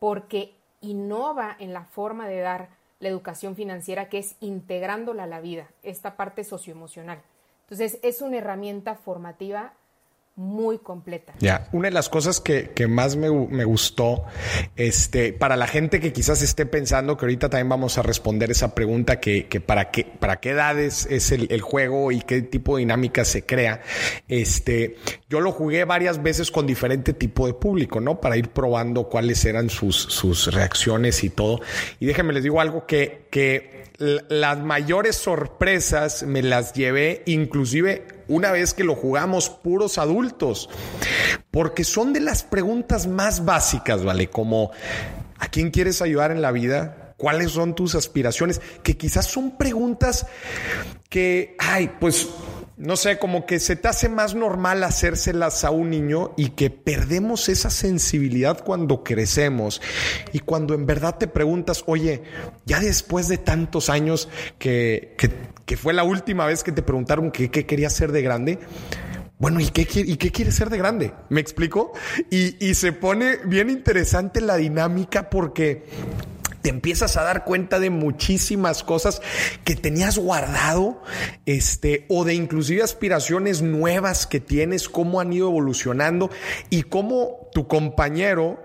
porque innova en la forma de dar la educación financiera, que es integrándola a la vida, esta parte socioemocional. Entonces, es una herramienta formativa muy completa. Ya, una de las cosas que, más me, gustó, este, para la gente que quizás esté pensando que ahorita también vamos a responder esa pregunta que, para qué, para qué edades es el, juego y qué tipo de dinámica se crea. Este, yo lo jugué varias veces con diferente tipo de público, ¿no? Para ir probando cuáles eran sus, sus reacciones y todo. Y déjenme les digo algo que, que las mayores sorpresas me las llevé inclusive una vez que lo jugamos puros adultos, porque son de las preguntas más básicas, ¿vale? Como, ¿a quién quieres ayudar en la vida? ¿Cuáles son tus aspiraciones? Que quizás son preguntas que, ay, pues no sé, como que se te hace más normal hacérselas a un niño y que perdemos esa sensibilidad cuando crecemos y cuando en verdad te preguntas, oye, ya después de tantos años que, que, fue la última vez que te preguntaron qué, qué querías ser de grande, bueno, ¿y qué, ¿y qué quieres ser de grande? ¿Me explico? Y, y se pone bien interesante la dinámica porque te empiezas a dar cuenta de muchísimas cosas que tenías guardado, este, o de inclusive aspiraciones nuevas que tienes, cómo han ido evolucionando y cómo tu compañero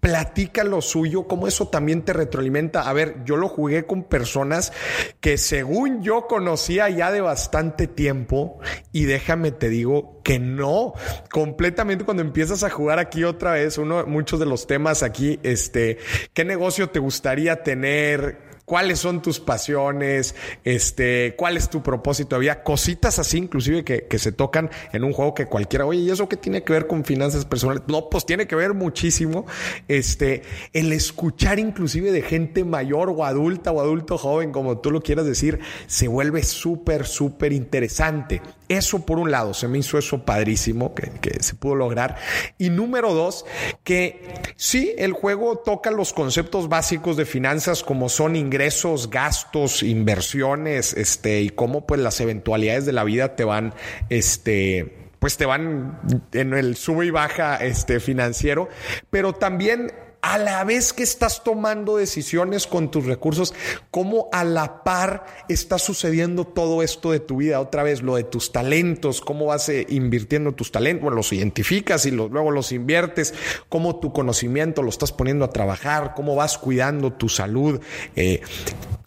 platica lo suyo, cómo eso también te retroalimenta. A ver, yo lo jugué con personas que según yo conocía ya de bastante tiempo y déjame te digo que no, completamente cuando empiezas a jugar aquí otra vez, uno, muchos de los temas aquí, este, ¿qué negocio te gustaría tener? Cuáles son tus pasiones, este, cuál es tu propósito. Había cositas así, inclusive, que, que, se tocan en un juego que cualquiera, oye, ¿y eso qué tiene que ver con finanzas personales? No, pues tiene que ver muchísimo. Este, el escuchar inclusive de gente mayor o adulta o adulto joven, como tú lo quieras decir, se vuelve súper, súper interesante. Eso por un lado, se me hizo eso padrísimo que, se pudo lograr. Y número dos, que sí, el juego toca los conceptos básicos de finanzas como son ingresos, ingresos, gastos, inversiones, este, y cómo pues las eventualidades de la vida te van, este, pues te van en el sube y baja este financiero, pero también a la vez que estás tomando decisiones con tus recursos, cómo a la par está sucediendo todo esto de tu vida, otra vez lo de tus talentos, cómo vas eh, invirtiendo tus talentos, bueno, los identificas y luego los inviertes, cómo tu conocimiento lo estás poniendo a trabajar, cómo vas cuidando tu salud. Eh,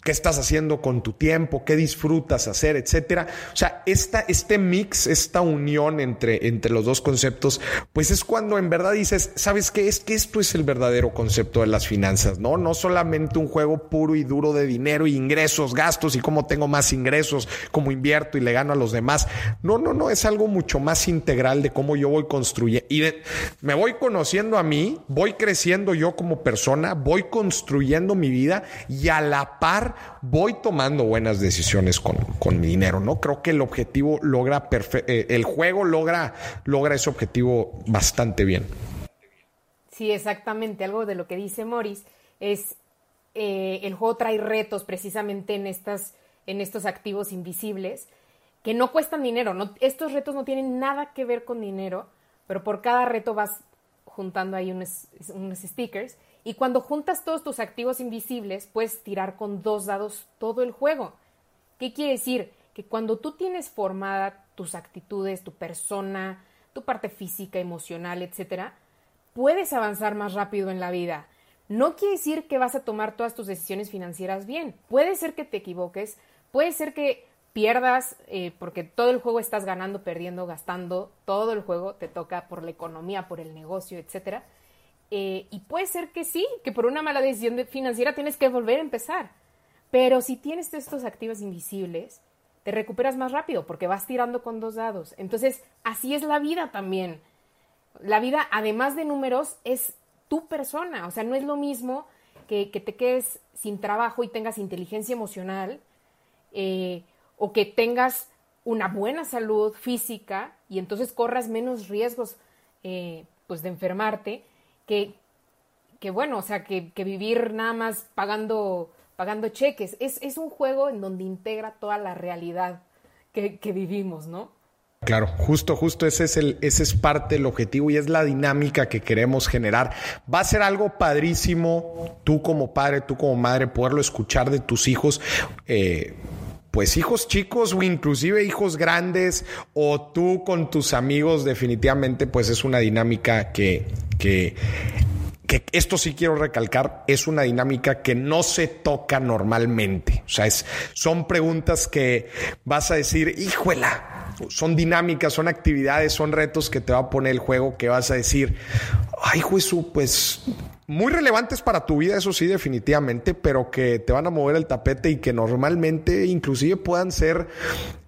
qué estás haciendo con tu tiempo, qué disfrutas hacer, etcétera. O sea, esta, este mix, esta unión entre, entre los dos conceptos, pues es cuando en verdad dices, ¿sabes qué? Es que esto es el verdadero concepto de las finanzas, ¿no? No solamente un juego puro y duro de dinero y ingresos, gastos y cómo tengo más ingresos, cómo invierto y le gano a los demás. No, no, no, es algo mucho más integral de cómo yo voy construyendo y me voy conociendo a mí, voy creciendo yo como persona, voy construyendo mi vida y a la par voy tomando buenas decisiones con, mi dinero, ¿no? Creo que el objetivo logra, eh, el juego logra, logra ese objetivo bastante bien. Sí, exactamente. Algo de lo que dice Morris es eh, el juego trae retos precisamente en estas, en estos activos invisibles que no cuestan dinero. No, estos retos no tienen nada que ver con dinero, pero por cada reto vas juntando ahí unos, unos stickers y cuando juntas todos tus activos invisibles, puedes tirar con dos dados todo el juego. ¿Qué quiere decir? Que cuando tú tienes formada tus actitudes, tu persona, tu parte física, emocional, etcétera, puedes avanzar más rápido en la vida. No quiere decir que vas a tomar todas tus decisiones financieras bien. Puede ser que te equivoques, puede ser que pierdas, eh, porque todo el juego estás ganando, perdiendo, gastando, todo el juego te toca por la economía, por el negocio, etcétera. Eh, y puede ser que sí, que por una mala decisión financiera tienes que volver a empezar. Pero si tienes estos activos invisibles, te recuperas más rápido porque vas tirando con dos dados. Entonces, así es la vida también. La vida, además de números, es tu persona. O sea, no es lo mismo que, te quedes sin trabajo y tengas inteligencia emocional eh, o que tengas una buena salud física y entonces corras menos riesgos eh, pues de enfermarte que, que bueno, o sea, que, vivir nada más pagando, pagando cheques. Es, es, un juego en donde integra toda la realidad que, que vivimos, ¿no? Claro, justo, justo ese es el, ese es parte del objetivo y es la dinámica que queremos generar. Va a ser algo padrísimo, tú como padre, tú como madre, poderlo escuchar de tus hijos. Eh, pues hijos chicos o inclusive hijos grandes o tú con tus amigos definitivamente pues es una dinámica que, que, que esto sí quiero recalcar, es una dinámica que no se toca normalmente. O sea, es, son preguntas que vas a decir, híjuela, son dinámicas, son actividades, son retos que te va a poner el juego que vas a decir, ay, Jesús, pues muy relevantes para tu vida, eso sí, definitivamente, pero que te van a mover el tapete y que normalmente inclusive puedan ser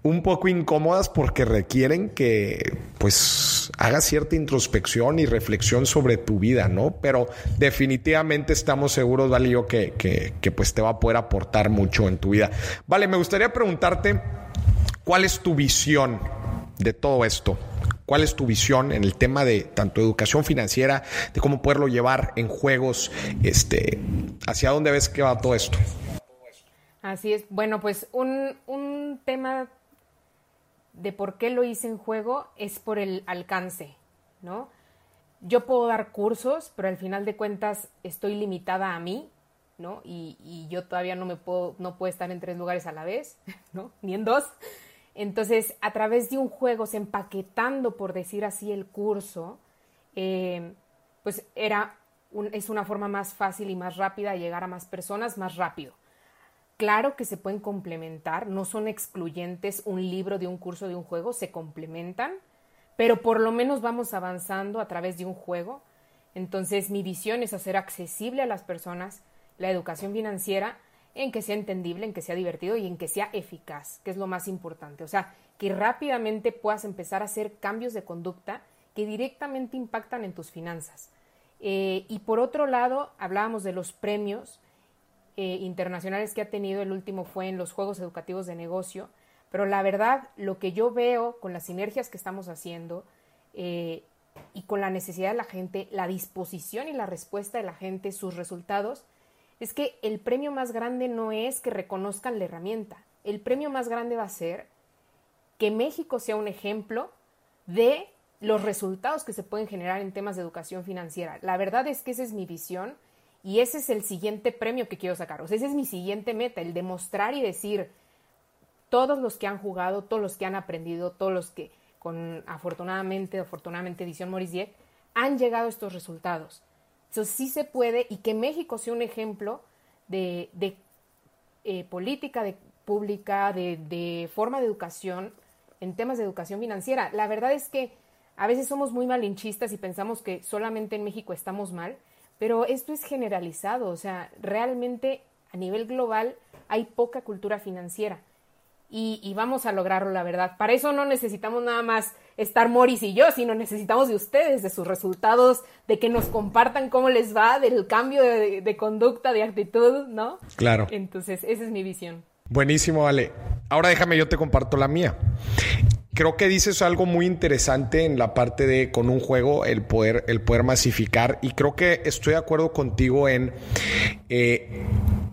un poco incómodas porque requieren que pues hagas cierta introspección y reflexión sobre tu vida, ¿no? Pero definitivamente estamos seguros, Vale, yo que, que, que pues te va a poder aportar mucho en tu vida. Vale, me gustaría preguntarte, ¿cuál es tu visión de todo esto? ¿Cuál es tu visión en el tema de tanto educación financiera, de cómo poderlo llevar en juegos? Este, ¿Hacia dónde ves que va todo esto? Así es. Bueno, pues un, un tema de por qué lo hice en juego es por el alcance, ¿no? Yo puedo dar cursos, pero al final de cuentas estoy limitada a mí, ¿no? Y, yo todavía no me puedo, no puedo estar en tres lugares a la vez, *laughs* ¿no? Ni en dos. Entonces, a través de un juego, se empaquetando, por decir así, el curso, eh, pues era es una forma más fácil y más rápida de llegar a más personas más rápido. Claro que se pueden complementar, no son excluyentes un libro de un curso de un juego, se complementan, pero por lo menos vamos avanzando a través de un juego. Entonces mi visión es hacer accesible a las personas la educación financiera en que sea entendible, en que sea divertido y en que sea eficaz, que es lo más importante. O sea, que rápidamente puedas empezar a hacer cambios de conducta que directamente impactan en tus finanzas. Eh, y por otro lado, hablábamos de los premios eh, internacionales que ha tenido, el último fue en los Juegos Educativos de Negocio, pero la verdad, lo que yo veo con las sinergias que estamos haciendo eh, y con la necesidad de la gente, la disposición y la respuesta de la gente, sus resultados, es que el premio más grande no es que reconozcan la herramienta, el premio más grande va a ser que México sea un ejemplo de los resultados que se pueden generar en temas de educación financiera. La verdad es que esa es mi visión y ese es el siguiente premio que quiero sacar. O sea, ese es mi siguiente meta, el demostrar y decir, todos los que han jugado, todos los que han aprendido, todos los que con afortunadamente, afortunadamente Edición Maurice han llegado a estos resultados. Entonces sí se puede y que México sea un ejemplo de, eh, política de, pública, de, de forma de educación en temas de educación financiera. La verdad es que a veces somos muy malinchistas y pensamos que solamente en México estamos mal, pero esto es generalizado, o sea, realmente a nivel global hay poca cultura financiera y, vamos a lograrlo, la verdad. Para eso no necesitamos nada más estar Morris y yo, sino necesitamos de ustedes, de sus resultados, de que nos compartan cómo les va, del cambio de, de conducta, de actitud, ¿no? Claro. Entonces, esa es mi visión. Buenísimo, vale. Ahora déjame, yo te comparto la mía creo que dices algo muy interesante en la parte de con un juego el poder, el poder masificar y creo que estoy de acuerdo contigo en eh,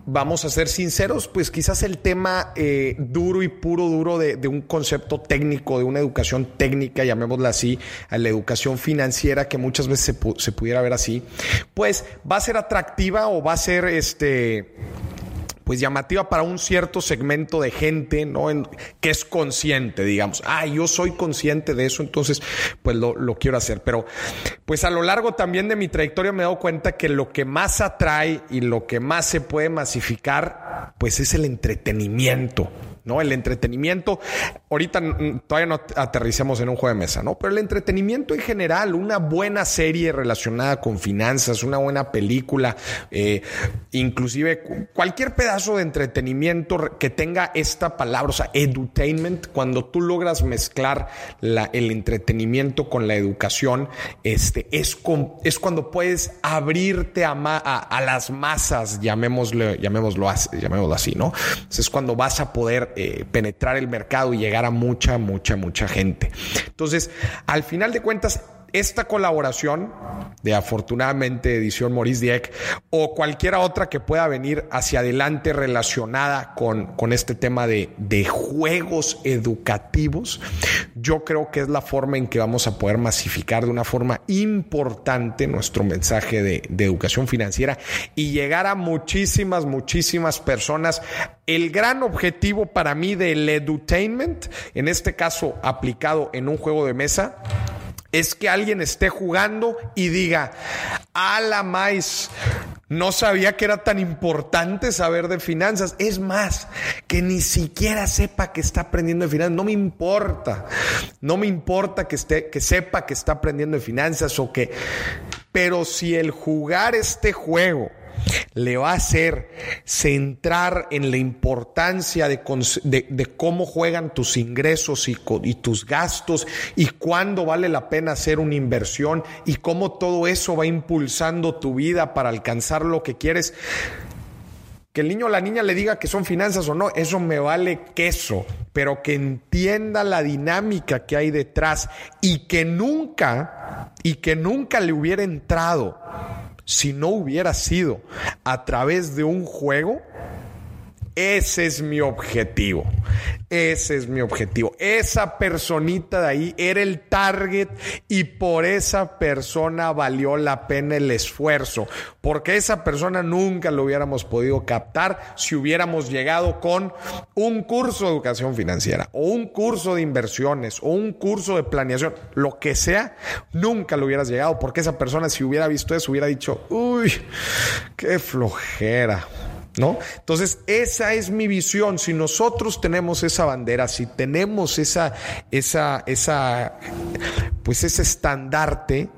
vamos a ser sinceros, pues quizás el tema eh, duro y puro duro de, de, un concepto técnico, de una educación técnica, llamémosla así, a la educación financiera que muchas veces se, se pudiera ver así, pues va a ser atractiva o va a ser este pues llamativa para un cierto segmento de gente, ¿no? que es consciente, digamos. Ah, yo soy consciente de eso, entonces, pues lo, lo, quiero hacer. Pero, pues a lo largo también de mi trayectoria me he dado cuenta que lo que más atrae y lo que más se puede masificar, pues es el entretenimiento. ¿No? El entretenimiento, ahorita todavía no aterricemos en un juego de mesa, ¿no? Pero el entretenimiento en general, una buena serie relacionada con finanzas, una buena película, eh, inclusive cualquier pedazo de entretenimiento que tenga esta palabra, o sea, edutainment, cuando tú logras mezclar la, el entretenimiento con la educación, este, es, es cuando puedes abrirte a, a, las masas, llamémoslo, llamémoslo, llamémoslo así, ¿no? es cuando vas a poder eh, penetrar el mercado y llegar a mucha, mucha, mucha gente. Entonces, al final de cuentas, esta colaboración de afortunadamente Edición Maurice Dieck o cualquiera otra que pueda venir hacia adelante relacionada con, con este tema de, de, juegos educativos, yo creo que es la forma en que vamos a poder masificar de una forma importante nuestro mensaje de, de educación financiera y llegar a muchísimas, muchísimas personas. El gran objetivo para mí del edutainment, en este caso aplicado en un juego de mesa, es que alguien esté jugando y diga, a la no sabía que era tan importante saber de finanzas. Es más, que ni siquiera sepa que está aprendiendo de finanzas. No me importa. No me importa que, esté, que sepa que está aprendiendo de finanzas o que... Pero si el jugar este juego le va a hacer centrar en la importancia de, cómo juegan tus ingresos y, y, tus gastos y cuándo vale la pena hacer una inversión y cómo todo eso va impulsando tu vida para alcanzar lo que quieres. Que el niño o la niña le diga que son finanzas o no, eso me vale queso, pero que entienda la dinámica que hay detrás y que nunca, y que nunca le hubiera entrado si no hubiera sido a través de un juego, ese es mi objetivo. Ese es mi objetivo. Esa personita de ahí era el target y por esa persona valió la pena el esfuerzo. Porque esa persona nunca lo hubiéramos podido captar si hubiéramos llegado con un curso de educación financiera o un curso de inversiones o un curso de planeación, lo que sea, nunca lo hubieras llegado. Porque esa persona si hubiera visto eso hubiera dicho, uy, qué flojera ¿no? Entonces, esa es mi visión. Si nosotros tenemos esa bandera, si tenemos esa, esa, esa, pues ese estandarte,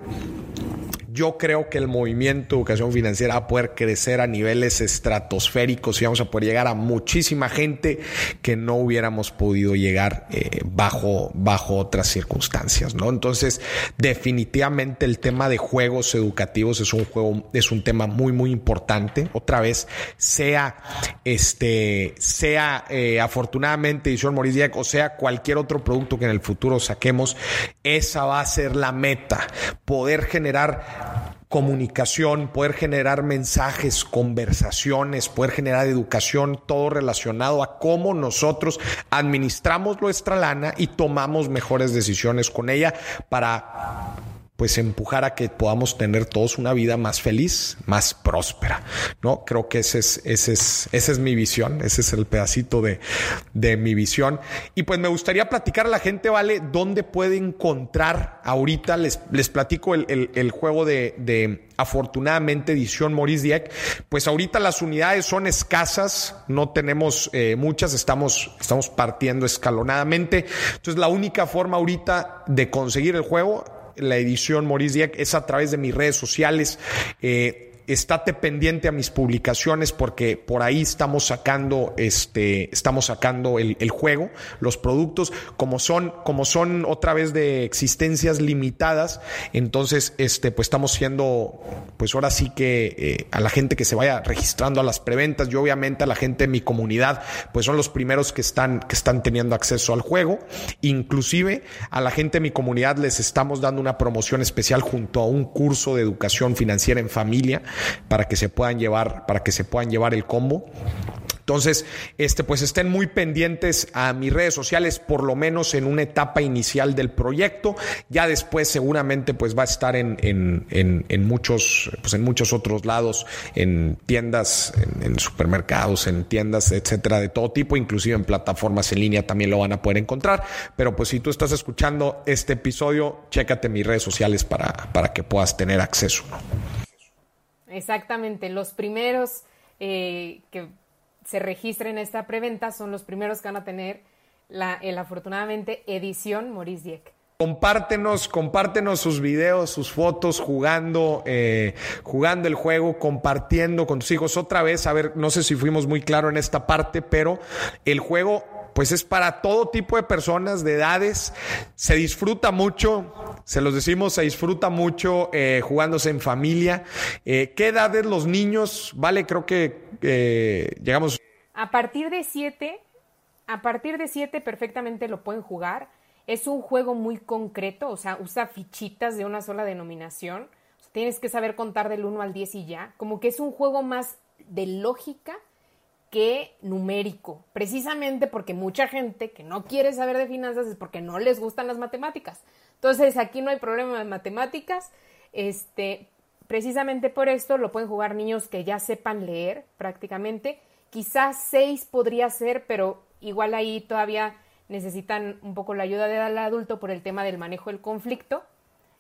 yo creo que el movimiento de educación financiera va a poder crecer a niveles estratosféricos y vamos a poder llegar a muchísima gente que no hubiéramos podido llegar eh, bajo, bajo otras circunstancias, ¿no? Entonces, definitivamente el tema de juegos educativos es un juego, es un tema muy, muy importante. Otra vez, sea este, sea eh, afortunadamente Edición Maurice o sea cualquier otro producto que en el futuro saquemos, esa va a ser la meta, poder generar comunicación, poder generar mensajes, conversaciones, poder generar educación, todo relacionado a cómo nosotros administramos nuestra lana y tomamos mejores decisiones con ella para pues empujar a que podamos tener todos una vida más feliz, más próspera, ¿no? Creo que ese es, ese es, esa es mi visión, ese es el pedacito de, de mi visión. Y pues me gustaría platicar a la gente, ¿vale? ¿Dónde puede encontrar ahorita? Les, les platico el, el, el juego de, de afortunadamente edición Maurice Dieck, pues ahorita las unidades son escasas, no tenemos eh, muchas, estamos, estamos partiendo escalonadamente. Entonces la única forma ahorita de conseguir el juego la edición Maurice Dieck es a través de mis redes sociales. Eh, estate pendiente a mis publicaciones porque por ahí estamos sacando este estamos sacando el, el, juego los productos como son como son otra vez de existencias limitadas entonces este pues estamos siendo pues ahora sí que eh, a la gente que se vaya registrando a las preventas y obviamente a la gente de mi comunidad pues son los primeros que están que están teniendo acceso al juego. Inclusive a la gente de mi comunidad les estamos dando una promoción especial junto a un curso de educación financiera en familia para que se puedan llevar, para que se puedan llevar el combo. Entonces, este, pues estén muy pendientes a mis redes sociales, por lo menos en una etapa inicial del proyecto. Ya después, seguramente, pues va a estar en, en, en, muchos, pues en muchos otros lados, en tiendas, en, supermercados, en tiendas, etcétera, de todo tipo, inclusive en plataformas en línea también lo van a poder encontrar. Pero pues si tú estás escuchando este episodio, chécate mis redes sociales para, para que puedas tener acceso. Exactamente, los primeros eh, que se registren esta preventa son los primeros que van a tener la, el afortunadamente edición Maurice Dieck. Compártenos, compártenos sus videos, sus fotos jugando, eh, jugando el juego, compartiendo con tus hijos. Otra vez, a ver, no sé si fuimos muy claros en esta parte, pero el juego pues es para todo tipo de personas, de edades. Se disfruta mucho, se los decimos, se disfruta mucho eh, jugándose en familia. Eh, ¿Qué edades los niños? Vale, creo que eh, llegamos. A partir de siete, a partir de siete perfectamente lo pueden jugar. Es un juego muy concreto, o sea, usa fichitas de una sola denominación. tienes que saber contar del 1 al 10 y ya. Como que es un juego más de lógica que numérico, precisamente porque mucha gente que no quiere saber de finanzas es porque no les gustan las matemáticas. Entonces aquí no hay problema de matemáticas, este, precisamente por esto lo pueden jugar niños que ya sepan leer prácticamente. Quizás seis podría ser, pero igual ahí todavía necesitan un poco la ayuda del adulto por el tema del manejo del conflicto.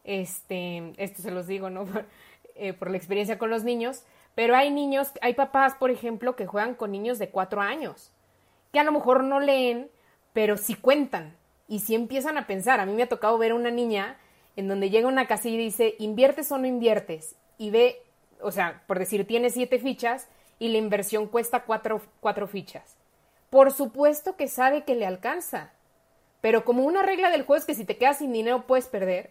Este, esto se los digo, ¿no? *laughs* eh, por la experiencia con los niños. Pero hay niños, hay papás, por ejemplo, que juegan con niños de cuatro años, que a lo mejor no leen, pero sí cuentan y sí empiezan a pensar. A mí me ha tocado ver una niña en donde llega una casilla y dice, ¿inviertes o no inviertes? Y ve, o sea, por decir, tiene siete fichas y la inversión cuesta cuatro, cuatro fichas. Por supuesto que sabe que le alcanza, pero como una regla del juego es que si te quedas sin dinero puedes perder,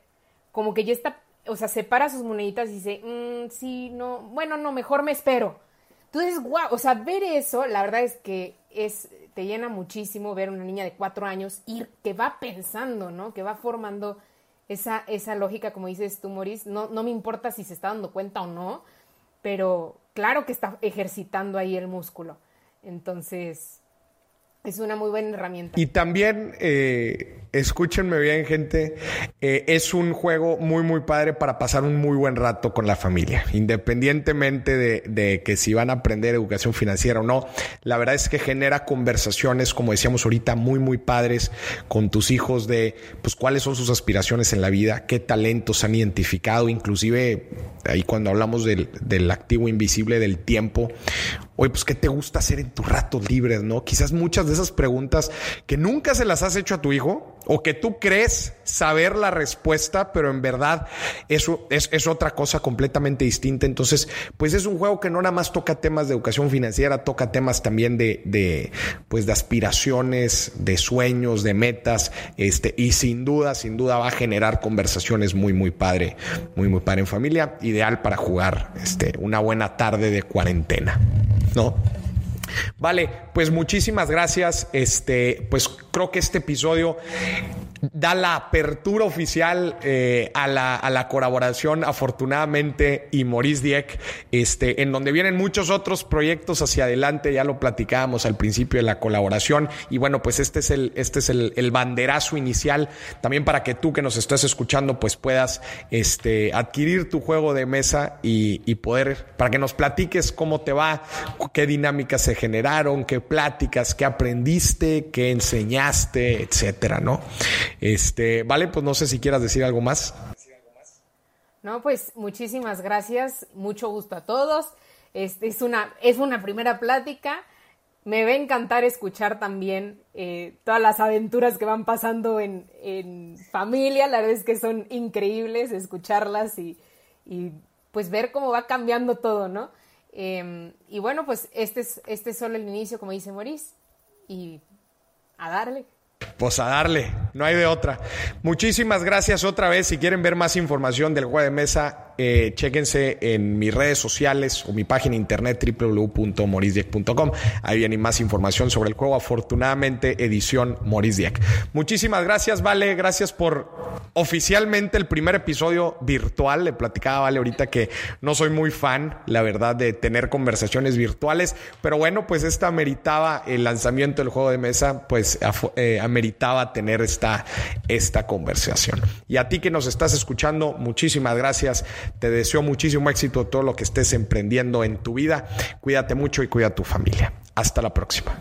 como que ya está o sea, separa sus moneditas y dice, mm, sí, no, bueno, no, mejor me espero. Entonces, guau, o sea, ver eso, la verdad es que es, te llena muchísimo ver una niña de cuatro años ir, que va pensando, ¿no? Que va formando esa, esa lógica, como dices tú, Maurice. No, no me importa si se está dando cuenta o no, pero claro que está ejercitando ahí el músculo. Entonces, es una muy buena herramienta. Y también, eh, escúchenme bien, gente, eh, es un juego muy, muy padre para pasar un muy buen rato con la familia, independientemente de, de, que si van a aprender educación financiera o no. La verdad es que genera conversaciones, como decíamos ahorita, muy, muy padres con tus hijos de, pues, cuáles son sus aspiraciones en la vida, qué talentos han identificado, inclusive ahí cuando hablamos del, del activo invisible del tiempo, oye, pues, ¿qué te gusta hacer en tus ratos libres, no? Quizás muchas de esas preguntas que nunca se las has hecho a tu hijo o que tú crees saber la respuesta, pero en verdad eso es, otra cosa completamente distinta. Entonces, pues es un juego que no nada más toca temas de educación financiera, toca temas también de, de pues de aspiraciones, de sueños, de metas, este, y sin duda, sin duda va a generar conversaciones muy, muy padre, muy, muy padre en familia, ideal para jugar este, una buena tarde de cuarentena, *laughs* ¿no? Vale, pues muchísimas gracias. Este, pues creo que este episodio da la apertura oficial eh, a, la, a, la, colaboración, afortunadamente, y Maurice Dieck, este, en donde vienen muchos otros proyectos hacia adelante, ya lo platicábamos al principio de la colaboración, y bueno, pues este es el, este es el, el banderazo inicial, también para que tú que nos estás escuchando, pues puedas este, adquirir tu juego de mesa y, y poder, para que nos platiques cómo te va, qué dinámicas se generaron, qué pláticas, qué aprendiste, qué enseñaste, etcétera, ¿no? Este, vale, pues no sé si quieras decir algo más. No, pues muchísimas gracias, mucho gusto a todos. Este es una, es una primera plática. Me va a encantar escuchar también eh, todas las aventuras que van pasando en, en, familia. La verdad es que son increíbles escucharlas y, y pues ver cómo va cambiando todo, ¿no? Eh, y bueno, pues este es, este es solo el inicio, como dice Maurice, y a darle. Pues a darle, no hay de otra. Muchísimas gracias otra vez. Si quieren ver más información del juego de mesa, eh, chéquense en mis redes sociales o mi página internet www.morisdieck.com. Ahí viene más información sobre el juego. Afortunadamente, edición Moris Dieck. Muchísimas gracias, Vale. Gracias por oficialmente el primer episodio virtual. Le platicaba, Vale, ahorita que no soy muy fan, la verdad, de tener conversaciones virtuales. Pero bueno, pues esta ameritaba el lanzamiento del juego de mesa, pues eh, ameritaba tener esta, esta conversación. Y a ti que nos estás escuchando, muchísimas gracias. Te deseo muchísimo éxito todo lo que estés emprendiendo en tu vida. Cuídate mucho y cuida a tu familia. Hasta la próxima.